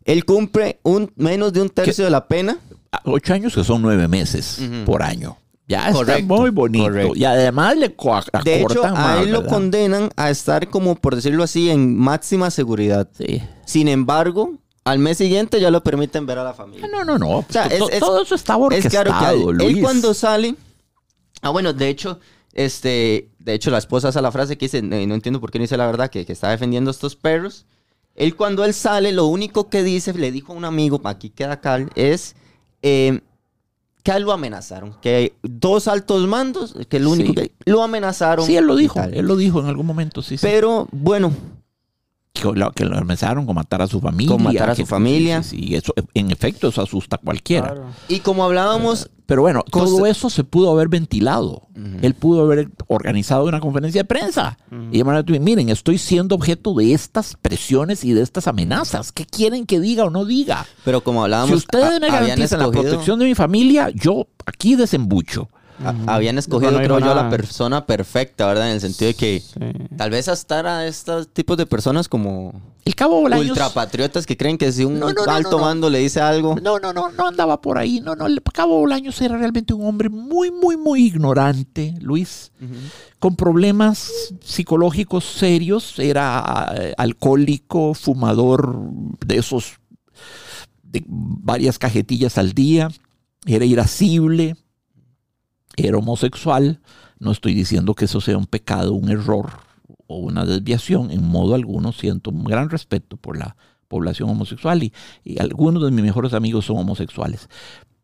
Él cumple un, menos de un tercio de la pena. Ah, Ocho años que son nueve meses Ujú. por año. Ya Correcto, está muy bonito. correcto. Y además le co- acortan De hecho, a más, él lo condenan a estar como, por decirlo así, en máxima seguridad. Sí. Sin embargo, al mes siguiente ya lo permiten ver a la familia. No, no, no. O sea, To- es- es- todo eso estaba Es orquestado, claro que él, él cuando sale. Ah, bueno, de hecho, este, de hecho, la esposa hace la frase que dice, "Eh, no entiendo por qué no dice la verdad, que, que está defendiendo a estos perros. Él cuando él sale, lo único que dice, le dijo a un amigo, aquí queda Cal, es eh, que a él lo amenazaron. Que dos altos mandos, que lo único Sí. que lo amenazaron. Sí, él lo dijo. Él lo dijo en algún momento, sí. sí. Pero bueno, que lo, que lo amenazaron con matar a su familia. Con matar a su familia. Sí, eso, en efecto, eso asusta a cualquiera. Claro. y como hablábamos, Pero bueno, Cosa- todo eso se pudo haber ventilado. Él pudo haber organizado una conferencia de prensa. Y llamar a tu- miren, estoy siendo objeto de estas presiones y de estas amenazas. ¿Qué quieren que diga o no diga? pero como hablábamos, Si ustedes me garantizan la protección de mi familia, yo aquí desembucho. A- Habían escogido, no dijo creo yo, a la nada. persona perfecta, ¿verdad? En el sentido de que Sí. tal vez hasta a estos tipos de personas como El cabo Bolaños... ultrapatriotas que creen que si un No, no, alto mando le dice algo. No, no, no, no andaba por ahí. No, no, el cabo Bolaños era realmente un hombre muy, muy, muy ignorante, Luis. con problemas psicológicos serios. Era eh, alcohólico, fumador de esos, de varias cajetillas al día. Era irascible, era homosexual. No estoy diciendo que eso sea un pecado, un error o una desviación. En modo alguno siento un gran respeto por la población homosexual y, algunos de mis mejores amigos son homosexuales.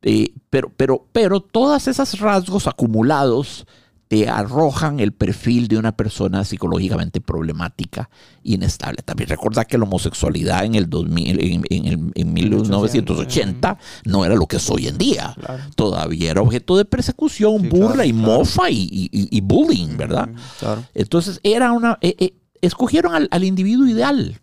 Eh, pero, pero, pero todos esos rasgos acumulados te arrojan el perfil de una persona psicológicamente problemática, inestable. También recuerda que la homosexualidad en el 2000, en, en en 1980 no era lo que es hoy en día. Claro. Todavía era objeto de persecución, Sí, burla claro, y claro. mofa y, y- y- y bullying, ¿verdad? Entonces era una... eh, eh, escogieron al, al individuo ideal.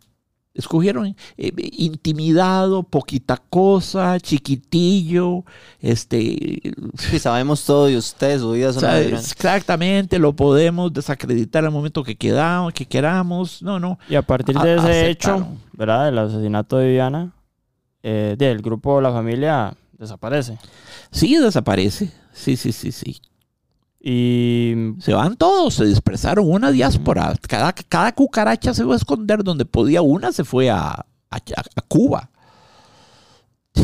Escogieron eh, intimidado, poquita cosa, chiquitillo, este... Sí, sabemos todo de usted, su vida es exactamente, lo podemos desacreditar al momento que, quedamos, que queramos. No, no. Y a partir A- de ese aceptaron. hecho, ¿verdad? Del asesinato de Viviana, eh, del grupo La Familia desaparece. Sí, desaparece. Sí, sí, sí, sí. Y Se van todos, se dispersaron una diáspora. Cada, cada cucaracha se fue a esconder donde podía. Una se fue a, a- a Cuba.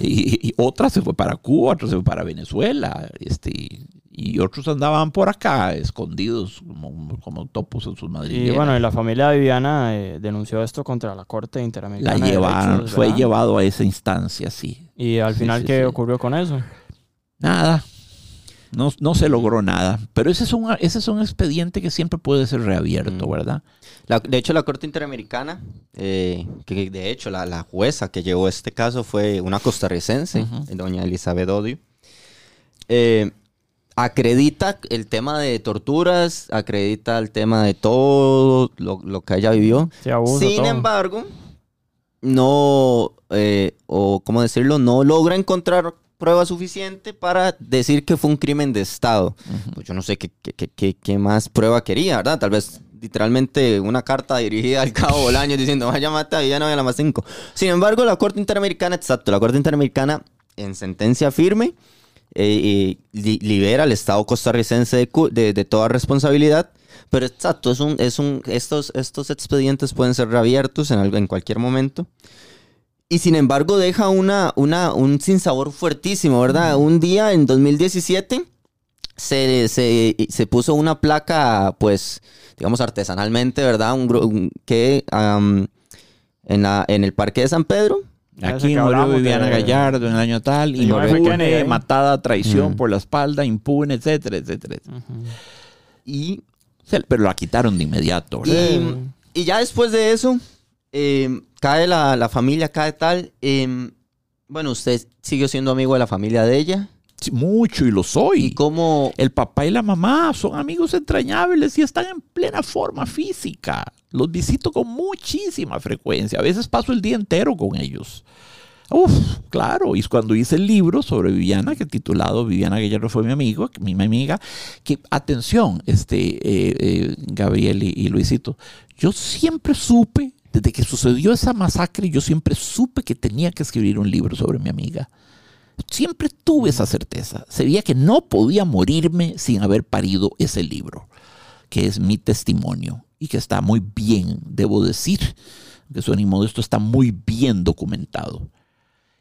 Y, y otra se fue para Cuba, otra se fue para Venezuela. Este, y otros andaban por acá, escondidos como, como topos en sus Y madrigueras. bueno, y la familia de Viviana eh, denunció esto contra la Corte Interamericana. La de llevaron, Derechos, fue llevado a esa instancia, sí. Y al Sí, final, sí, ¿qué sí. ocurrió con eso? Nada. No, no se logró nada. Pero ese es, un, ese es un expediente que siempre puede ser reabierto, Mm. ¿verdad? La- de hecho, la Corte Interamericana, eh, que de hecho la, la jueza que llevó este caso fue una costarricense, doña Elizabeth Odio, eh, acredita el tema de torturas, acredita el tema de todo lo, lo que ella vivió. Sí, abuso, Sin todo. embargo, no, eh, o cómo decirlo, no logra encontrar prueba suficiente para decir que fue un crimen de Estado. Pues yo no sé qué, qué- qué- qué- más prueba quería, ¿verdad? Tal vez literalmente una carta dirigida al cabo Bolaños diciendo, vaya mata y ya no vaya la más cinco. Sin embargo, la Corte Interamericana, exacto, la Corte Interamericana en sentencia firme eh, li- libera al Estado costarricense de, de- de toda responsabilidad. Pero exacto, es un, es un, estos, estos expedientes pueden ser reabiertos en, algo- en cualquier momento. Y sin embargo deja una, una, un sinsabor fuertísimo, ¿verdad? Un día en 2017 se, se, se puso una placa, pues, digamos artesanalmente, ¿verdad? Un, un- que am, en, la, en el Parque de San Pedro. Aquí murió Viviana de- Gallardo en el año tal, F. impune, matada a traición Mm. por la espalda, impune, etcétera, etcétera. etcétera. Ujú. Y, Pero la quitaron de inmediato. y, ¿verdad? y ya después de eso, eh, cae la, la familia, cae tal. eh, bueno, usted siguió siendo amigo de la familia de ella. Sí, mucho y lo soy. ¿Y cómo, El papá y la mamá son amigos entrañables y están en plena forma física. Los visito con muchísima frecuencia. A veces paso el día entero con ellos. Uf, claro. Y cuando hice el libro sobre Viviana, que titulado Viviana Gallardo fue mi amigo, mi, mi amiga, que atención, este, eh, eh, Gabriel y, y Luisito, yo siempre supe, desde que sucedió esa masacre, yo siempre supe que tenía que escribir un libro sobre mi amiga. Siempre tuve esa certeza. Sabía que no podía morirme sin haber parido ese libro, que es mi testimonio y que está muy bien, debo decir, que soy modesto, está muy bien documentado.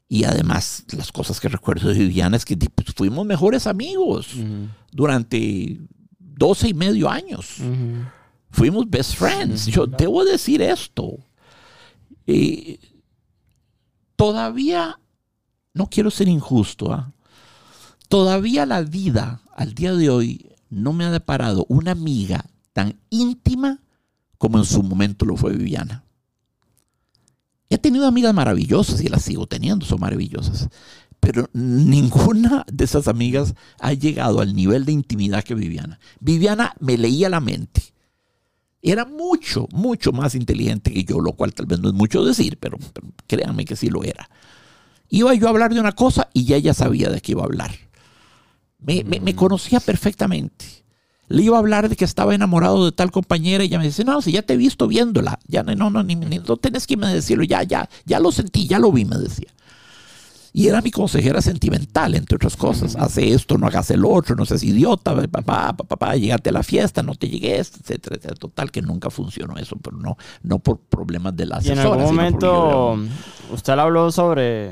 Y además, las cosas que recuerdo de Viviana es que pues, fuimos mejores amigos durante 12 y medio años. Fuimos best friends. Yo debo decir esto. Eh, todavía, no quiero ser injusto, ¿ah? todavía la vida al día de hoy no me ha deparado una amiga tan íntima como en su momento lo fue Viviana. He tenido amigas maravillosas y las sigo teniendo, son maravillosas. Pero ninguna de esas amigas ha llegado al nivel de intimidad que Viviana. Viviana me leía la mente. Era mucho, mucho más inteligente que yo, lo cual tal vez no es mucho decir, pero, pero créanme que sí lo era. Iba yo a hablar de una cosa y ya ella sabía de qué iba a hablar. Me, me- me conocía perfectamente. Le iba a hablar de que estaba enamorado de tal compañera y ella me dice, no, si ya te he visto viéndola, ya no, no, no, ni, ni- no tenés que me decirlo, ya, ya, ya lo sentí, ya lo vi, me decía. Y era mi consejera sentimental, entre otras cosas. Hace esto, no hagas el otro, no seas idiota, papá, papá, papá, llegate a la fiesta, no te llegues, etcétera, etcétera. Total que nunca funcionó eso, pero no, no por problemas de la Y en asesora. algún momento, usted le habló sobre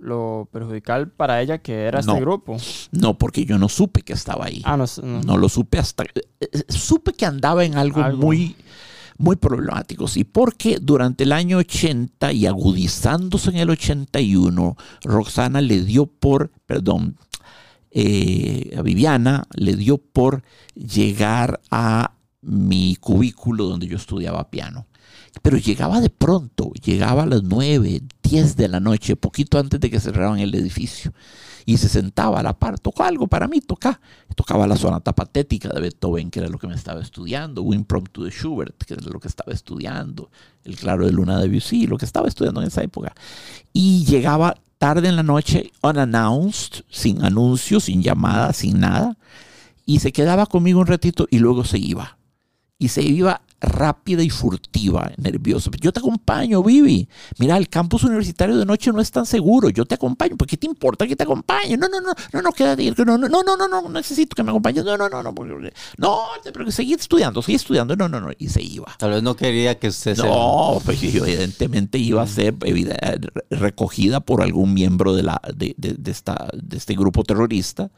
lo perjudicial para ella que era No. este grupo. no, porque yo no supe que estaba ahí. Ah, no, no. No lo supe hasta... eh, eh, Supe que andaba en algo, Algo. muy muy problemático, sí, porque durante el año 80 y agudizándose en el 81, Roxana le dio por, perdón, eh, a Viviana le dio por llegar a mi cubículo donde yo estudiaba piano. Pero llegaba de pronto, llegaba a las 9, 10 de la noche, poquito antes de que cerraran el edificio. Y se sentaba a la par, tocó algo para mí, toca. Tocaba la sonata patética de Beethoven, que era lo que me estaba estudiando, un impromptu de Schubert, que era lo que estaba estudiando, el claro de Luna de Debussy, lo que estaba estudiando en esa época. Y llegaba tarde en la noche, unannounced, sin anuncio, sin llamada, sin nada. Y se quedaba conmigo un ratito y luego se iba. Y se iba rápida y furtiva, nerviosa. Yo te acompaño, Vivi. Mira, el campus universitario de noche no es tan seguro. Yo te acompaño. ¿Por qué te importa que te acompañe? No, no, no, no, no, quédate. No, no, no, no, no, no, necesito que me acompañes. No, no, no, no. No, pero seguí estudiando, seguí estudiando. No, no, no. Y se iba. Tal vez no quería que usted se... No, pues evidentemente iba a ser recogida por algún miembro de, la, de, de- de esta, de este grupo terrorista.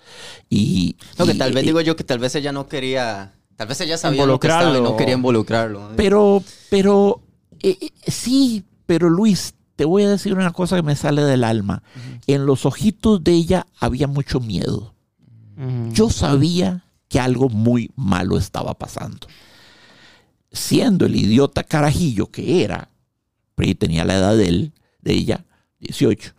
Y, No, que y- tal vez digo yo que tal vez ella no quería... Tal vez ella sabía lo que estaba y no Involucrarlo. quería involucrarlo. Pero, pero, eh, eh, sí, pero Luis, te voy a decir una cosa que me sale del alma. En los ojitos de ella había mucho miedo. Ujú. Yo sabía que algo muy malo estaba pasando. Siendo el idiota carajillo que era, pero tenía la edad de él, de ella, 18,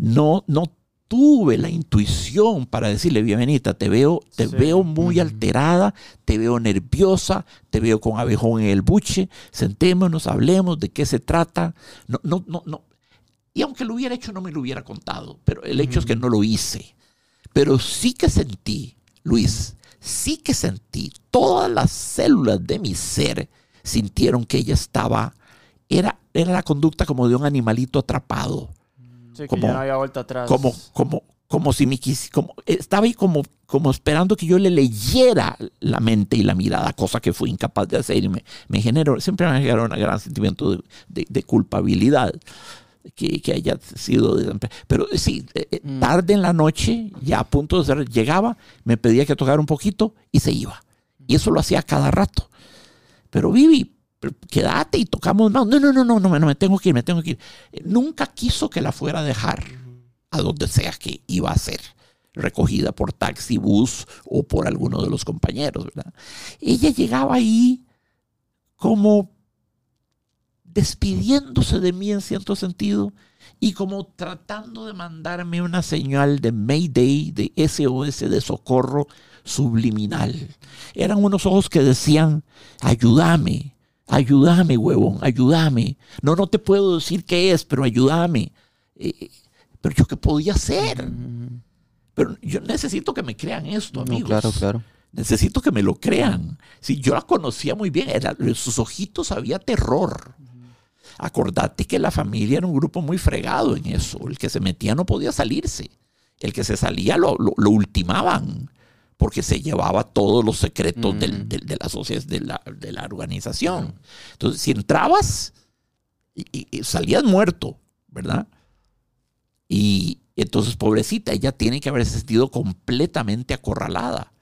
no, no tuve la intuición para decirle, bienvenida, te veo, te Sí. veo muy alterada, te veo nerviosa, te veo con abejón en el buche, sentémonos, hablemos de qué se trata. No, no, no, no. Y aunque lo hubiera hecho, no me lo hubiera contado, pero el hecho es que no lo hice. Pero sí que sentí, Luis, sí que sentí, todas las células de mi ser sintieron que ella estaba, era, era la conducta como de un animalito atrapado, Sí, que como- ya no había vuelta atrás. como, como, como si me quis- como, estaba ahí como, como esperando que yo le leyera la mente y la mirada, cosa que fui incapaz de hacer y me, me generó, siempre me generó un gran sentimiento de, de- de culpabilidad que, que haya sido, de- pero sí, eh, eh, Mm. tarde en la noche, ya a punto de cerrar, llegaba, me pedía que tocara un poquito y se iba. Y eso lo hacía cada rato. Pero Vivi, quédate y tocamos más. No, no, no, no, no, me tengo que ir, me tengo que ir. Nunca quiso que la fuera a dejar a donde sea que iba a ser recogida por taxi, bus o por alguno de los compañeros, ¿verdad? Ella llegaba ahí como despidiéndose de mí en cierto sentido y como tratando de mandarme una señal de Mayday, de SOS, de socorro subliminal. Eran unos ojos que decían, ayúdame, ayúdame, huevón, ayúdame. No, no te puedo decir qué es, pero ayúdame. Eh, pero yo qué podía hacer. Pero yo necesito que me crean esto, amigos. No, claro, claro. Necesito que me lo crean. Si yo la conocía muy bien, era, en sus ojitos había terror. Acordate que la familia era un grupo muy fregado en eso. El que se metía no podía salirse. El que se salía lo, lo, lo ultimaban porque se llevaba todos los secretos Mm. del- de, la sociedad, de la, de la organización. Entonces, si entrabas y, salías muerto, ¿verdad? Y entonces, pobrecita, ella tiene que haber sentido completamente acorralada,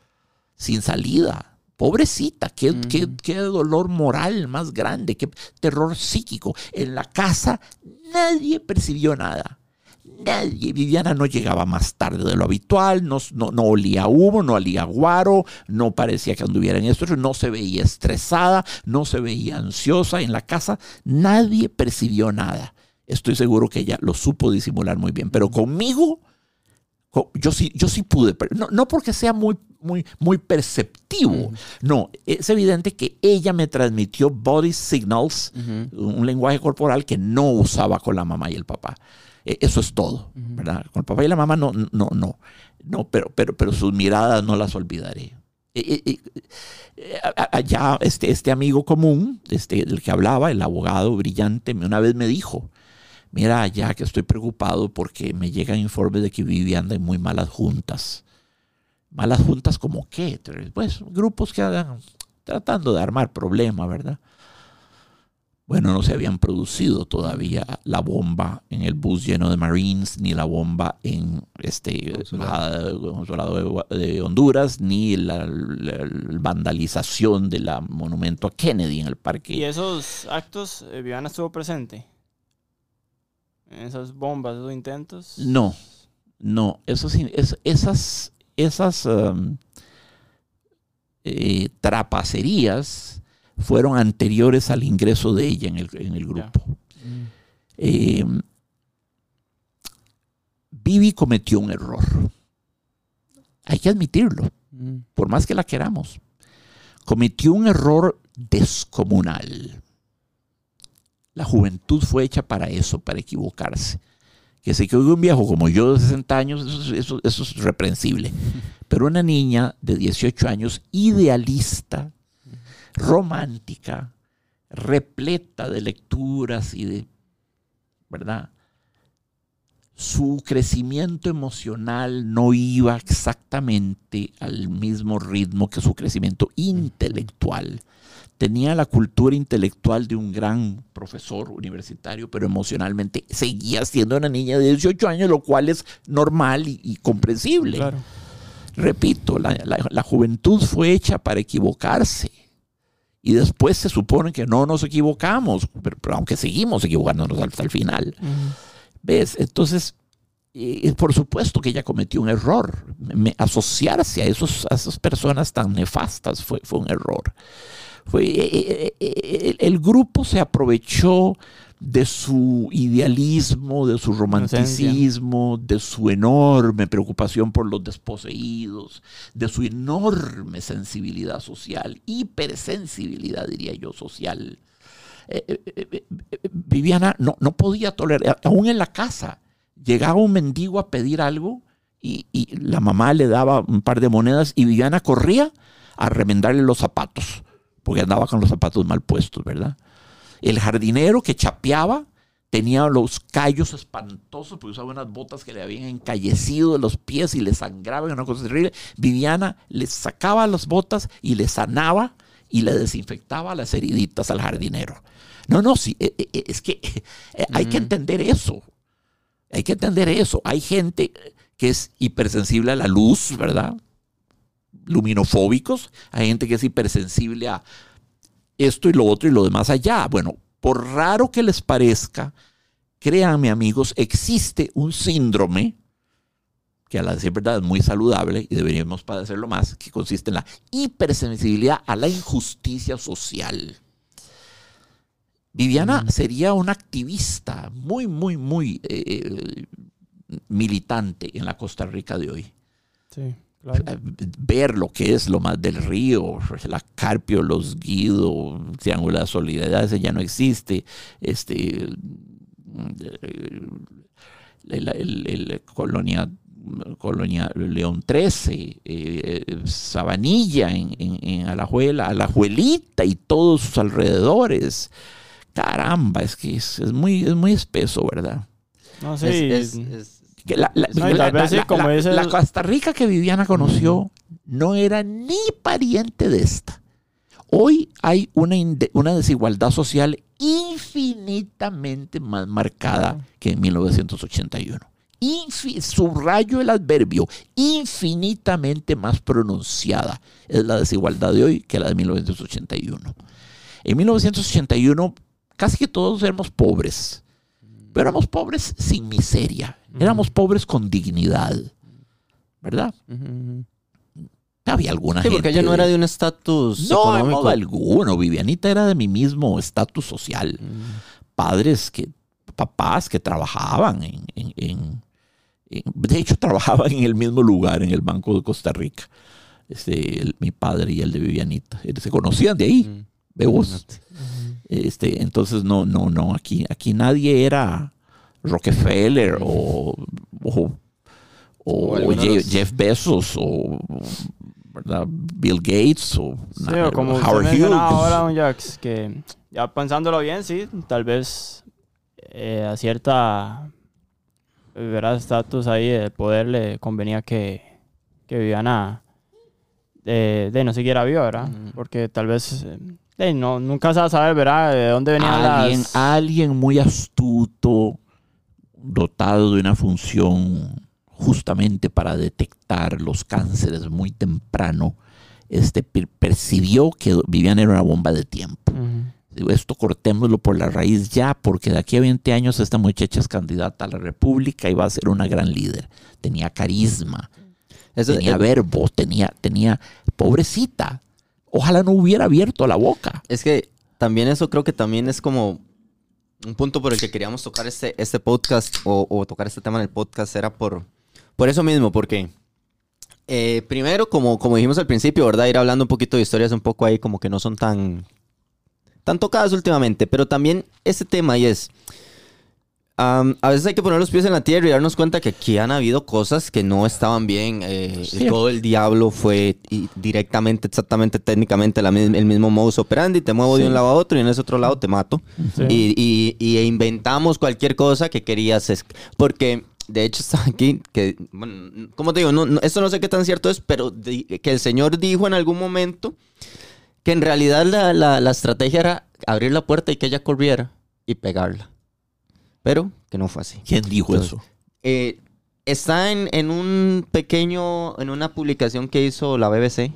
sin salida. Pobrecita, qué, qué- qué dolor moral más grande, qué terror psíquico. En la casa nadie percibió nada. Nadie, Viviana no llegaba más tarde de lo habitual, no, no, no olía humo, no olía guaro, no parecía que anduviera en esto, no se veía estresada, no se veía ansiosa. En la casa, nadie percibió nada. Estoy seguro que ella lo supo disimular muy bien, pero conmigo, co- yo sí, yo sí pude, no, no porque sea muy, muy, muy perceptivo, no, es evidente que ella me transmitió body signals, un lenguaje corporal que no usaba con la mamá y el papá. Eh, Eso es todo, ¿verdad? Con el papá y la mamá no, no, no, no, pero, pero, pero sus miradas no las olvidaré. Allá este, este amigo común, este, del que hablaba, el abogado brillante, me- una vez me dijo, mira, ya que estoy preocupado porque me llegan informes de que Vivi anda en muy malas juntas. Malas juntas como qué? Pues grupos que andan tratando de armar problemas, ¿verdad? Bueno, no se habían producido todavía la bomba en el bus lleno de Marines, ni la bomba en este consulado de, Honduras, ni la, la- la vandalización del monumento a Kennedy en el ¿Y parque. esos actos, eh, Viviana estuvo presente? En esas bombas, esos intentos. No, no, esos, es- esas, esas um, eh, trapacerías fueron anteriores al ingreso de ella en el, en el grupo. Eh, Vivi cometió un error. Hay que admitirlo, Mm. por más que la queramos. Cometió un error descomunal. La juventud fue hecha para eso, para equivocarse. Que se quede un viejo como yo de 60 años, eso, es- eso- eso es reprensible. Pero una niña de 18 años, idealista, romántica, repleta de lecturas y de, ¿verdad? Su crecimiento emocional no iba exactamente al mismo ritmo que su crecimiento intelectual. Tenía la cultura intelectual de un gran profesor universitario, pero emocionalmente seguía siendo una niña de 18 años, lo cual es normal y, y comprensible. Claro. Repito, la, la- la juventud fue hecha para equivocarse. Y después se supone que no nos equivocamos, pero, pero aunque seguimos equivocándonos hasta el final. ¿Ves? Entonces, por supuesto que ella cometió un error. Me- asociarse a, esos, a esas personas tan nefastas fue, fue un error. Fue, eh, eh, eh, el, el grupo se aprovechó de su idealismo, de su romanticismo, de su enorme preocupación por los desposeídos, de su enorme sensibilidad social, hipersensibilidad, diría yo, social. Eh, eh, eh, eh, Viviana no, no podía tolerar, aún en la casa, llegaba un mendigo a pedir algo y, y la mamá le daba un par de monedas y Viviana corría a remendarle los zapatos, porque andaba con los zapatos mal puestos, ¿verdad? El jardinero que chapeaba tenía los callos espantosos, porque usaba unas botas que le habían encallecido los pies y le sangraba, una cosa terrible. Viviana le sacaba las botas y le sanaba y le desinfectaba las heriditas al jardinero. No, no, sí, eh, eh, es que eh, hay que entender eso. Hay que entender eso. Hay gente que es hipersensible a la luz, ¿verdad? Luminofóbicos. Hay gente que es hipersensible a esto y lo otro y lo demás allá. Bueno, por raro que les parezca, créanme amigos, existe un síndrome que a la decir verdad es muy saludable y deberíamos padecerlo más, que consiste en la hipersensibilidad a la injusticia social. Viviana sería una activista muy, muy, muy eh, eh, militante en la Costa Rica de hoy. Sí, claro. Eh, Ver lo que es lo más del río, la Carpio, los Guido, Triángulo de la Solidaridad, ese ya no existe. Este, el, el- el Colonia, Colonia León 13, eh, eh, Sabanilla en, en, en Alajuela, Alajuelita y todos sus alrededores. Caramba, es que es, es muy, es muy espeso, ¿verdad? No, sí. Es- es- es- Que la, la- No, y la- tal vez la- sí, la- como la- dice la el- Costa Rica que Viviana conoció no era ni pariente de esta. Hoy hay una, una desigualdad social infinitamente más marcada que en 1981. Infi- subrayo el adverbio, infinitamente más pronunciada es la desigualdad de hoy que la de 1981. En 1981 casi que todos éramos pobres, pero éramos pobres sin miseria, éramos pobres con dignidad, ¿verdad? Ujú, ujú. Había alguna Sí, gente... porque ella no era de un estatus No, en económico. modo alguno. Vivianita era de mi mismo estatus social. Padres que, papás que trabajaban en, en- en- en- de hecho, trabajaban en el mismo lugar, en el Banco de Costa Rica. Este, el- mi padre y el de Vivianita. Eh, Se conocían de ahí, ve vos. Este, entonces, no, no, no. Aquí, aquí nadie era Rockefeller o, o, Jeff Bezos o ¿verdad? Bill Gates o Sí, na- o como usted Howard Hughes. ahora, don Jax, que ya pensándolo bien, sí, tal vez eh, a cierta eh, ¿verdad? estatus ahí de poder le convenía que, que Viviana de, de no siguiera viva, ¿verdad? Ujú. Porque tal vez eh, de, no, nunca se va a saber, ¿verdad? De dónde venían alguien, las... alguien muy astuto, dotado de una función justamente para detectar los cánceres muy temprano, este, per- percibió que Viviana era una bomba de tiempo. Esto cortémoslo por la raíz ya, porque de aquí a 20 años esta muchacha es candidata a la República y va a ser una gran líder. Tenía carisma, Eso- tenía eh, verbo, tenía, tenía, pobrecita. Ojalá no hubiera abierto la boca. Es que también eso creo que también es como un punto por el que queríamos tocar este, este podcast o, tocar este tema en el podcast era por, por eso mismo, porque eh, primero, como, como dijimos al principio, ¿verdad? Ir hablando un poquito de historias un poco ahí como que no son tan, tan tocadas últimamente, pero también ese tema y es... am, a veces hay que poner los pies en la tierra y darnos cuenta que aquí han habido cosas que no estaban bien. eh, Sí. Todo el diablo fue directamente, exactamente, técnicamente la el mismo modus operandi. Te muevo de Sí. un lado a otro y en ese otro lado te mato. Sí. Y, y- y inventamos cualquier cosa que querías. Porque, de hecho, está aquí que, bueno, como te digo, no, no- esto no sé qué tan cierto es, pero di- que el Señor dijo en algún momento que en realidad la, la- la estrategia era abrir la puerta y que ella corriera y pegarla. Pero que no fue así. ¿Quién dijo Entonces, eso? Eh, está en, en un pequeño, en una publicación que hizo la BBC.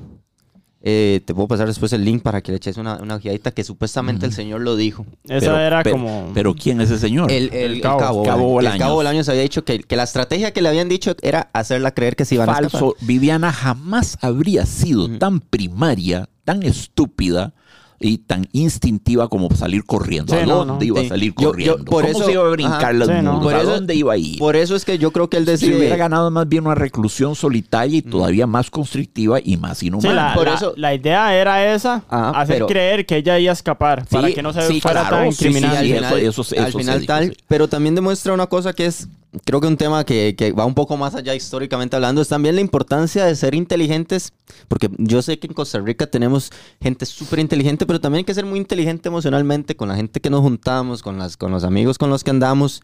Eh, te puedo pasar después el link para que le eches una, una ojeadita que supuestamente el señor lo dijo. Esa Pero- era pero- como... Pero ¿quién es ese señor? El, el- El el cabo. cabo, Cabo el Bolaños. cabo Bolaños había dicho que, que la estrategia que le habían dicho era hacerla creer que se iban a escapar. Viviana jamás habría sido tan primaria, tan estúpida y tan instintiva como salir corriendo. Sí, ¿A no, dónde no. iba Sí. a salir Yo- yo corriendo? por ¿Cómo eso- se iba a brincar ajá. las Sí, no. Por ¿A eso- dónde iba a ir? Por eso es que yo creo que él Si decide... hubiera ganado más bien una reclusión solitaria y todavía más constrictiva y más Sí, inhumana. la, Por la- eso- la idea era esa, Ajá, hacer pero- creer que ella iba a escapar, para que no se sí, fuera claro, tan sí, sí, criminal. Y al sí, final, eso- eso- al final dijo, tal, sí. pero también demuestra una cosa que es, creo que un tema que, que va un poco más allá históricamente hablando, es también la importancia de ser inteligentes, porque yo sé que en Costa Rica tenemos gente súper inteligente, pero también hay que ser muy inteligente emocionalmente con la gente que nos juntamos, con, las, con los amigos con los que andamos,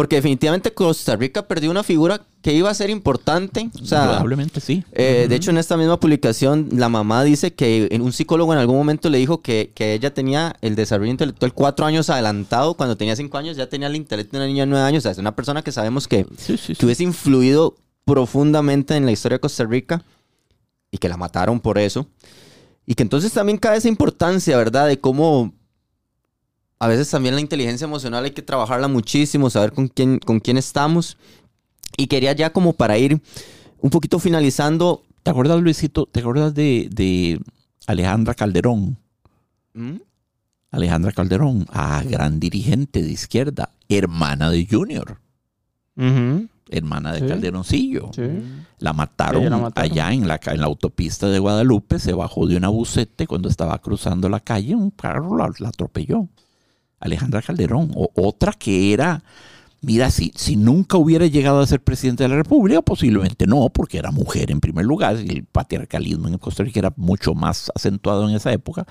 porque definitivamente Costa Rica perdió una figura que iba a ser importante, o sea... Probablemente sí. Eh, De hecho, en esta misma publicación, la mamá dice que un psicólogo en algún momento le dijo que, que ella tenía el desarrollo intelectual cuatro años adelantado. Cuando tenía cinco años ya tenía el intelecto de una niña de nueve años. O sea, es una persona que sabemos que, Sí, sí, que sí. hubiese influido profundamente en la historia de Costa Rica y que la mataron por eso. Y que entonces también cae esa importancia, ¿verdad? De cómo a veces también la inteligencia emocional hay que trabajarla muchísimo, saber con quién, con quién estamos. Y quería ya como para ir un poquito finalizando. ¿Te acuerdas, Luisito? ¿Te acuerdas de, de Alejandra Calderón? ¿Mm? Alejandra Calderón, ah, gran dirigente de izquierda, hermana de Junior, hermana de Sí. Calderoncillo. sí. La mataron, Ella la mataron. allá en la, en la autopista de Guadalupe, se bajó de una bucete cuando estaba cruzando la calle, un carro la, la atropelló. Alejandra Calderón, o otra que era, mira, si, si nunca hubiera llegado a ser presidente de la República, posiblemente no, porque era mujer en primer lugar, y el patriarcalismo en Costa Rica era mucho más acentuado en esa época,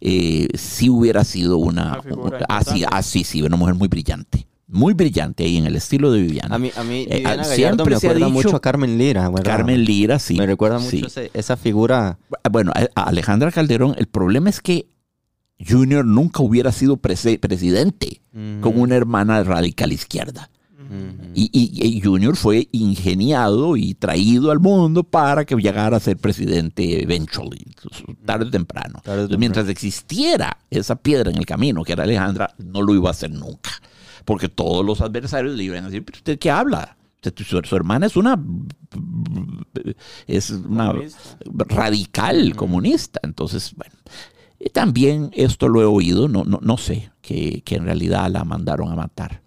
eh, sí hubiera sido una, así, así, sí, una mujer muy brillante, muy brillante ahí en el estilo de Viviana. A mí, a mí Eh, Viviana ah, siempre me recuerda dicho- mucho a Carmen Lira, ¿verdad? Carmen Lira, sí. Me recuerda mucho sí. ese- esa figura. Bueno, a a Alejandra Calderón, el problema es que Junior nunca hubiera sido presidente con una hermana radical izquierda. Y, y- y Junior fue ingeniado y traído al mundo para que llegara a ser presidente eventually, tarde o temprano. Tarde o Entonces, mientras existiera esa piedra en el camino, que era Alejandra, no lo iba a hacer nunca. Porque todos los adversarios le iban a decir, ¿pero usted qué habla? Su, su hermana es una es una Comunista. radical comunista. Entonces, bueno, y también esto lo he oído, no, no, no sé, que, que en realidad la mandaron a matar.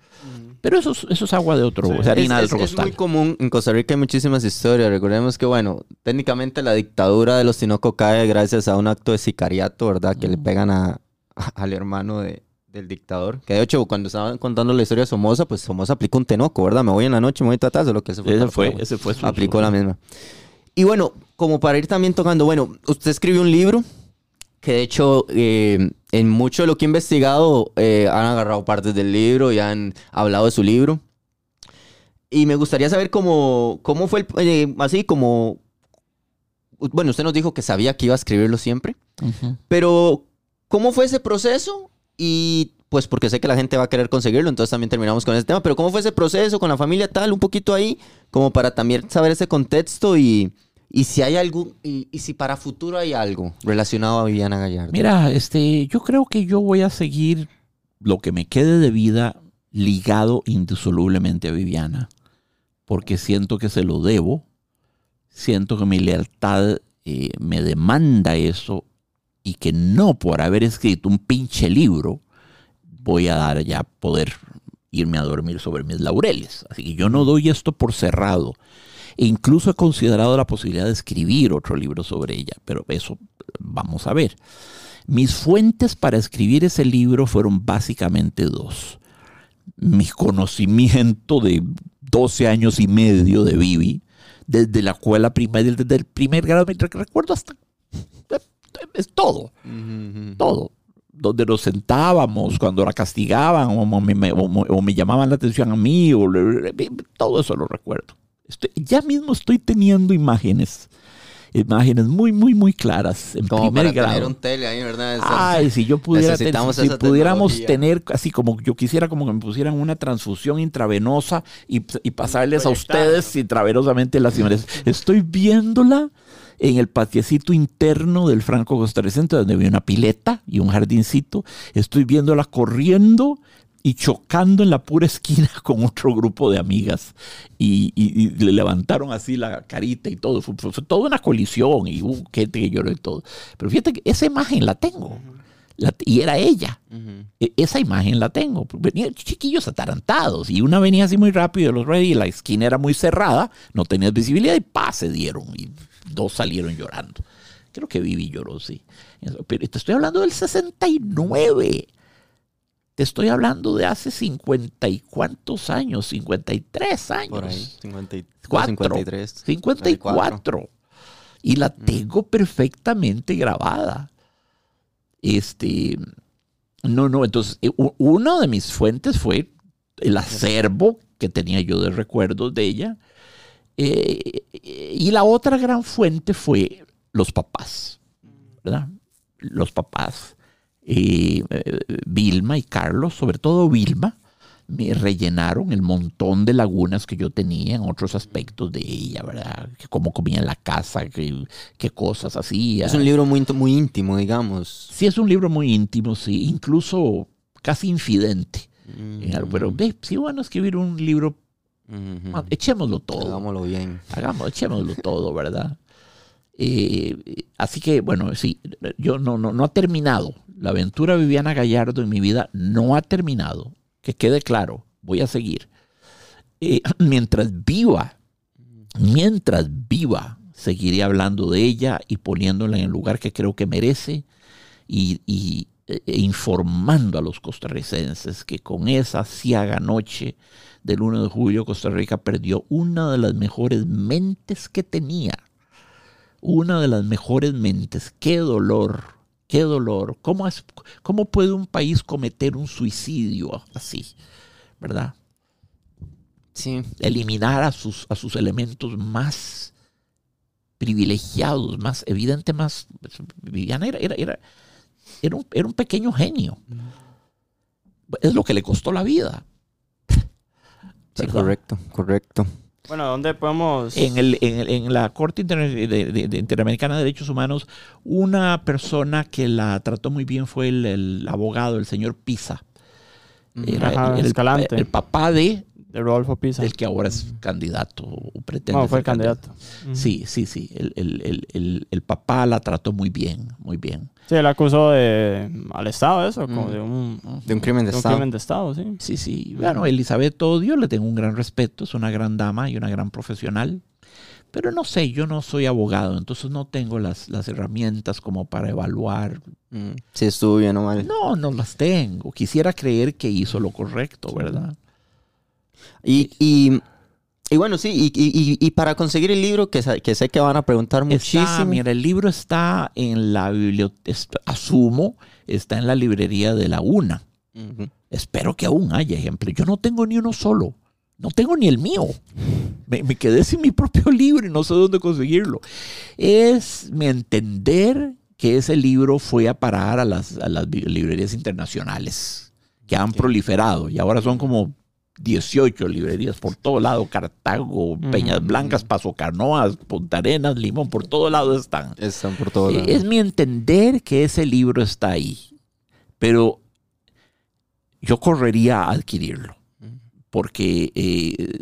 Pero eso, es- eso es agua de otro, Sí. sea, harina de es, otro es- es muy común, en Costa Rica hay muchísimas historias. Recordemos que, bueno, técnicamente la dictadura de los Tinoco cae gracias a un acto de sicariato, ¿verdad? Que le pegan a, a- al hermano de- del dictador. Que de hecho, cuando estaban contando la historia de Somoza, pues Somoza aplicó un tenoco, ¿verdad? Me voy en la noche, me voy a lo que se fue. Ese fue, ese fue su, aplicó su- la misma. Y bueno, como para ir también tocando, bueno, usted escribió un libro que de hecho eh, en mucho de lo que he investigado eh, han agarrado partes del libro y han hablado de su libro. Y me gustaría saber cómo, cómo fue, el, eh, así como, bueno, usted nos dijo que sabía que iba a escribirlo siempre, Ujú. pero ¿cómo fue ese proceso? Y pues porque sé que la gente va a querer conseguirlo, entonces también terminamos con ese tema, pero ¿cómo fue ese proceso con la familia tal, un poquito ahí, como para también saber ese contexto y, y si hay algo, y, y si para futuro hay algo relacionado a Viviana Gallardo? Mira, este, yo creo que yo voy a seguir lo que me quede de vida ligado indisolublemente a Viviana, porque siento que se lo debo, siento que mi lealtad eh, me demanda eso y que no por haber escrito un pinche libro voy a dar ya poder irme a dormir sobre mis laureles. Así que yo no doy esto por cerrado. E incluso he considerado la posibilidad de escribir otro libro sobre ella, pero eso vamos a ver. Mis fuentes para escribir ese libro fueron básicamente dos. Mi conocimiento de 12 años y medio de Vivi, desde la escuela primaria, desde el primer grado, me recuerdo hasta... Es todo todo. Donde nos sentábamos cuando la castigaban o me, o me- o me llamaban la atención a mí, o todo eso lo recuerdo. Estoy- ya mismo estoy teniendo imágenes, imágenes muy, muy, muy claras en Como primer para grado. tener un tele ahí, ¿verdad? Ay, si yo pudiera, tener- si pudiéramos tecnología. tener, así como yo quisiera, como que me pusieran una transfusión intravenosa y, y pasarles a ustedes intravenosamente las imágenes. Estoy viéndola en el patiecito interno del Franco Costarricense, donde había una pileta y un jardincito. Estoy viéndola corriendo y chocando en la pura esquina con otro grupo de amigas. Y, y- y le levantaron así la carita y todo. Fue, fue- fue toda una colisión y gente que lloró y todo. Pero fíjate que esa imagen la tengo. La- y era ella. E- Esa imagen la tengo. Venían chiquillos atarantados y una venía así muy rápido de los ready y la esquina era muy cerrada, no tenías visibilidad y pa, se dieron y dos salieron llorando. Creo que Vivi lloró, sí. Pero te estoy hablando del 69. Te estoy hablando de hace 50 y cuántos años, 53 años. Por ahí, 50 y- Cuatro. 53. 54. Y la tengo perfectamente grabada. Este. No, no, entonces, eh, una de mis fuentes fue el acervo que tenía yo de recuerdos de ella. Eh, y la otra gran fuente fue los papás, ¿verdad? Los papás, eh, eh, Vilma y Carlos, sobre todo Vilma, me rellenaron el montón de lagunas que yo tenía en otros aspectos de ella, ¿verdad? Que cómo comía en la casa, qué, qué cosas hacía. Es un libro muy, muy íntimo, digamos. Sí, es un libro muy íntimo, sí, incluso casi infidente. En algo, Pero ve, sí, bueno, escribir un libro, echémoslo todo. Hagámoslo bien. Hagamos, echémoslo todo, ¿verdad? Eh, así que, bueno, sí, yo no, no, no ha terminado. La aventura Viviana Gallardo en mi vida no ha terminado. Que quede claro, voy a seguir. Eh, mientras viva, mientras viva, seguiré hablando de ella y poniéndola en el lugar que creo que merece y, y, e informando a los costarricenses que con esa ciaga noche del 1 de julio Costa Rica perdió una de las mejores mentes que tenía. Una de las mejores mentes. Qué dolor, qué dolor. ¿Cómo, es, cómo puede un país cometer un suicidio así? ¿Verdad? Sí. Eliminar a sus, a sus elementos más privilegiados, más evidente, más... Viviana era, era, era, era, un, era un pequeño genio. Es lo que le costó la vida. Sí, correcto, correcto. Bueno, ¿dónde podemos...? En, el, en, el- en la Corte Inter- de- de- de- Interamericana de Derechos Humanos, una persona que la trató muy bien fue el, el abogado, el señor Pisa. Era, Ajá, el, Escalante. el papá de De Rodolfo Pisa. del que ahora es candidato o pretende Bueno, fue ser candidato. Sí, sí, sí. El, el- el- el- el papá la trató muy bien, muy bien. Sí, él acusó de, al Estado eso, como de un, De un crimen de de un Estado. crimen de Estado, sí. Sí, sí. Bueno, Elizabeth Odio le tengo un gran respeto, es una gran dama y una gran profesional. Pero no sé, yo no soy abogado, entonces no tengo las, las herramientas como para evaluar. Mm, Si estuvo bien o mal. No, no las tengo. Quisiera creer que hizo lo correcto, ¿verdad? Y, y, y bueno, sí, y, y- para conseguir el libro, que, que sé que van a preguntar Está, muchísimo. mira, el libro está en la biblioteca, asumo, está en la librería de la UNA. Ujú. Espero que aún haya ejemplos. Yo no tengo ni uno solo. No tengo ni el mío. Me, me quedé sin mi propio libro y no sé dónde conseguirlo. Es mi entender que ese libro fue a parar a las, a las librerías internacionales que han proliferado y ahora son como 18 librerías por todo lado, Cartago, Peñas Mm. Blancas, Paso Canoas, Punta Arenas, Limón, por todo lado están. Están por todos Eh, lados. Es mi entender que ese libro está ahí, pero yo correría a adquirirlo, porque eh,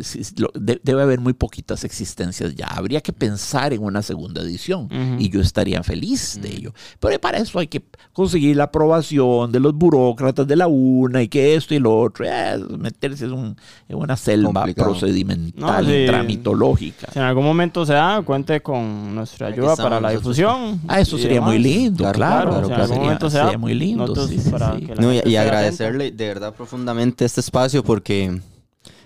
debe haber muy poquitas existencias ya. Habría que pensar en una segunda edición Ujú. y yo estaría feliz de ello. Pero para eso hay que conseguir la aprobación de los burócratas de la UNA y que esto y lo otro. eh, meterse en, un- en una selva Complicado. procedimental No, y sí. tramitológica. Si en algún momento se da, cuente con nuestra ayuda para la difusión. Ah, eso sería muy demás. lindo, Claro, claro. claro, si en claro. algún Sería, momento se da, sería muy lindo. sí, sí, No, y, y agradecerle de verdad profundamente este espacio porque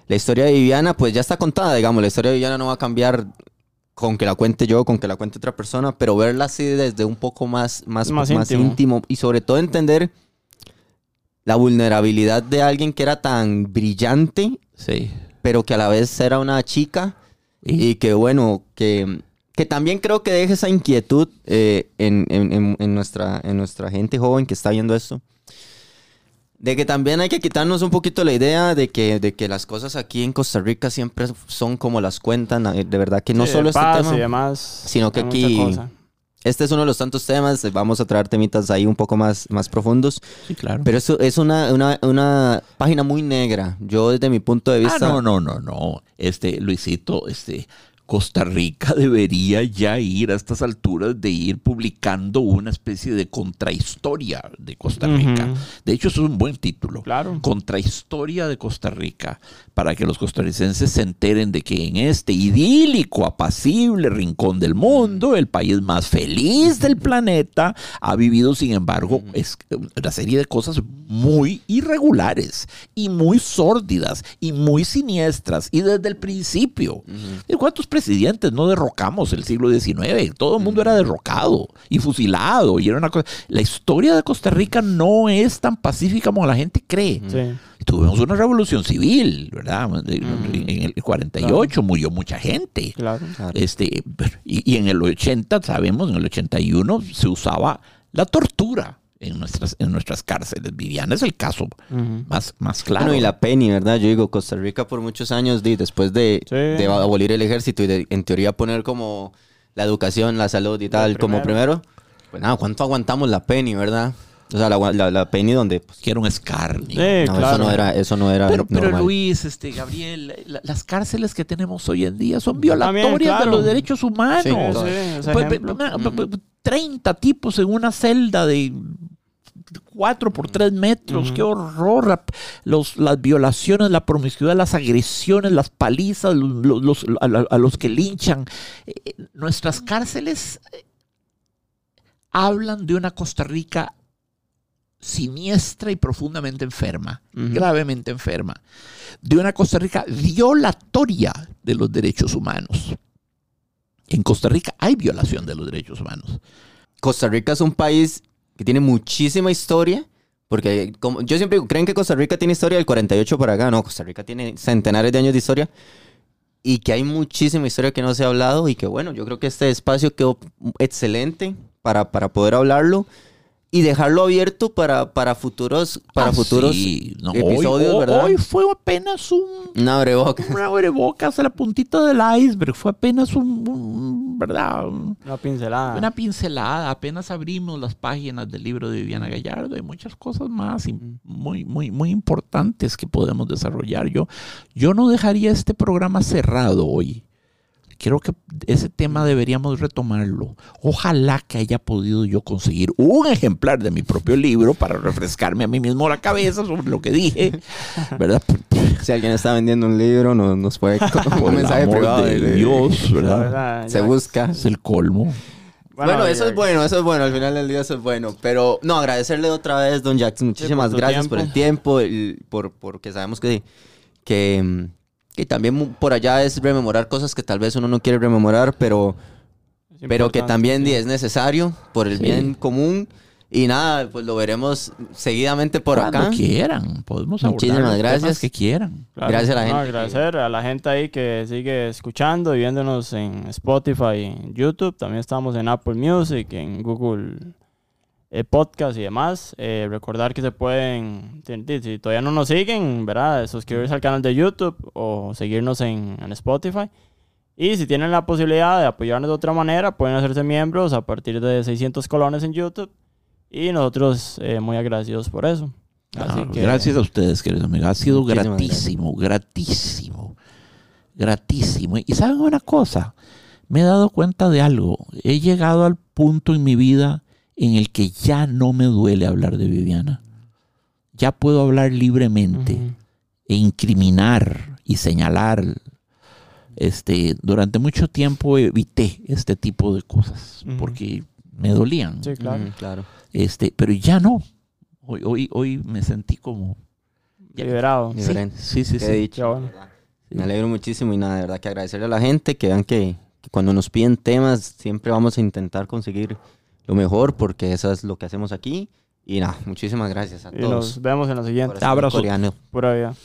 la historia de Viviana pues ya está contada, digamos, la historia de Viviana no va a cambiar con que la cuente yo, con que la cuente otra persona, pero verla así desde un poco más, más, Más más, íntimo. íntimo. y sobre todo entender la vulnerabilidad de alguien que era tan brillante, Sí. pero que a la vez era una chica Y- y que bueno, que, que también creo que deje esa inquietud eh, en, en- en- en nuestra, en nuestra gente joven que está viendo esto. De que también hay que quitarnos un poquito la idea de que, de que las cosas aquí en Costa Rica siempre son como las cuentan. eh, De verdad que no Sí, solo de este tema. y demás, sino que aquí-. Este es uno de los tantos temas. Vamos a traer temitas ahí un poco más, más profundos. Sí, claro. Pero eso es una, una, una página muy negra. Yo desde mi punto de ah, vista... no, no, no, no. Este, Luisito, este, Costa Rica debería ya ir a estas alturas de ir publicando una especie de contrahistoria de Costa Rica. De hecho, eso es un buen título. Claro. Contrahistoria de Costa Rica, para que los costarricenses se enteren de que en este idílico, apacible rincón del mundo, el país más feliz del planeta, ha vivido, sin embargo, es una serie de cosas muy irregulares y muy sórdidas y muy siniestras y desde el principio. ¿Y ¿Cuántos presidentes no derrocamos el siglo XIX? Todo el mundo era derrocado y fusilado y era una cosa. La historia de Costa Rica no es tan pacífica como la gente cree. Sí. Tuvimos una revolución civil, ¿verdad? En en el 48 murió mucha gente. Claro. Claro. Este, y, y en el 80, sabemos, en el 81 se usaba la tortura en nuestras, en nuestras cárceles. Viviana es el caso más, más claro. Bueno, y la Penny, ¿verdad? Yo digo, Costa Rica por muchos años, di, después de, Sí. de abolir el ejército y de, en teoría poner como la educación, la salud y tal, como primero, pues nada, ¿cuánto aguantamos la Penny, verdad? O sea, la, la, la Penny donde... pues, Quiero un escarnio. Sí, no, claro. eso no era, eso no era Pero. Luis, este, Gabriel, la- las cárceles que tenemos hoy en día son violatorias También, claro. de los derechos humanos. Sí, Sí, Todas. ese Pues, 30 tipos en una celda de 4 por 3 metros. Qué horror. Los, las violaciones, la promiscuidad, las agresiones, las palizas, los, los- a, los que linchan. Eh, nuestras cárceles eh, hablan de una Costa Rica siniestra y profundamente enferma, gravemente enferma, de una Costa Rica violatoria de los derechos humanos. En Costa Rica hay violación de los derechos humanos. Costa Rica es un país que tiene muchísima historia. Porque como, yo siempre digo, creen que Costa Rica tiene historia del 48 para acá. No, Costa Rica tiene centenares de años de historia. Y que hay muchísima historia que no se ha hablado. Y que bueno, yo creo que este espacio quedó excelente para, para poder hablarlo. Y dejarlo abierto para, para futuros, para Ah, futuros sí. No, episodios, hoy, ¿verdad? Hoy fue apenas un, Una abreboca. una abrebocas a la puntita del iceberg. Fue apenas un, un- ¿verdad? Un- Una pincelada. Una pincelada, apenas abrimos las páginas del libro de Viviana Gallardo, hay muchas cosas más im- muy, muy, muy importantes que podemos desarrollar. Yo, yo no dejaría este programa cerrado hoy. Creo que ese tema deberíamos retomarlo. Ojalá que haya podido yo conseguir un ejemplar de mi propio libro para refrescarme a mí mismo la cabeza sobre lo que dije, ¿verdad? Si alguien está vendiendo un libro, no- nos puede con Por un el mensaje amor privado. de Dios, ¿verdad? verdad, Se busca. Es el colmo. Bueno, eso ya- es bueno, eso es bueno. Al final del día eso es bueno. Pero no, agradecerle otra vez, don Jackson. Muchísimas tu gracias tiempo. por el tiempo, el- por, porque sabemos que, que, que también por allá es rememorar cosas que tal vez uno no quiere rememorar, pero, pero que también sí. es necesario por el Sí. bien común. Y nada, pues lo veremos seguidamente por Cuando acá. quieran, podemos abordar Muchísimas gracias. que quieran. Claro. Gracias a la No, gente que- agradecer a la gente ahí que sigue escuchando y viéndonos en Spotify y en YouTube. También estamos en Apple Music, en Google eh, Podcast y demás. Eh, recordar que se pueden, si, todavía no nos siguen, ¿verdad? suscribirse al canal de YouTube o seguirnos en, en Spotify. Y si tienen la posibilidad de apoyarnos de otra manera, pueden hacerse miembros a partir de 600 colones en YouTube. Y nosotros eh, muy agradecidos por eso. Así Ah, que- Gracias a ustedes, queridos amigos. Ha sido gratísimo, gratísimo, gratísimo. Y saben una cosa, me he dado cuenta de algo. He llegado al punto en mi vida en el que ya no me duele hablar de Viviana. Ya puedo hablar libremente Ujú. e incriminar y señalar. Este, durante mucho tiempo evité este tipo de cosas Ujú. porque me dolían. Sí, claro. Claro. Este, pero ya no. Hoy, hoy, hoy me sentí como Ya. Liberado. Sí. Sí, Diferente. sí, sí. Sí. dicha. Qué bueno. Me alegro muchísimo y nada, de verdad que agradecerle a la gente que vean que, que cuando nos piden temas siempre vamos a intentar conseguir lo mejor porque eso es lo que hacemos aquí. Y nada, muchísimas gracias a Y todos. nos vemos en la siguiente. Abrazo. coreano. Pura vida.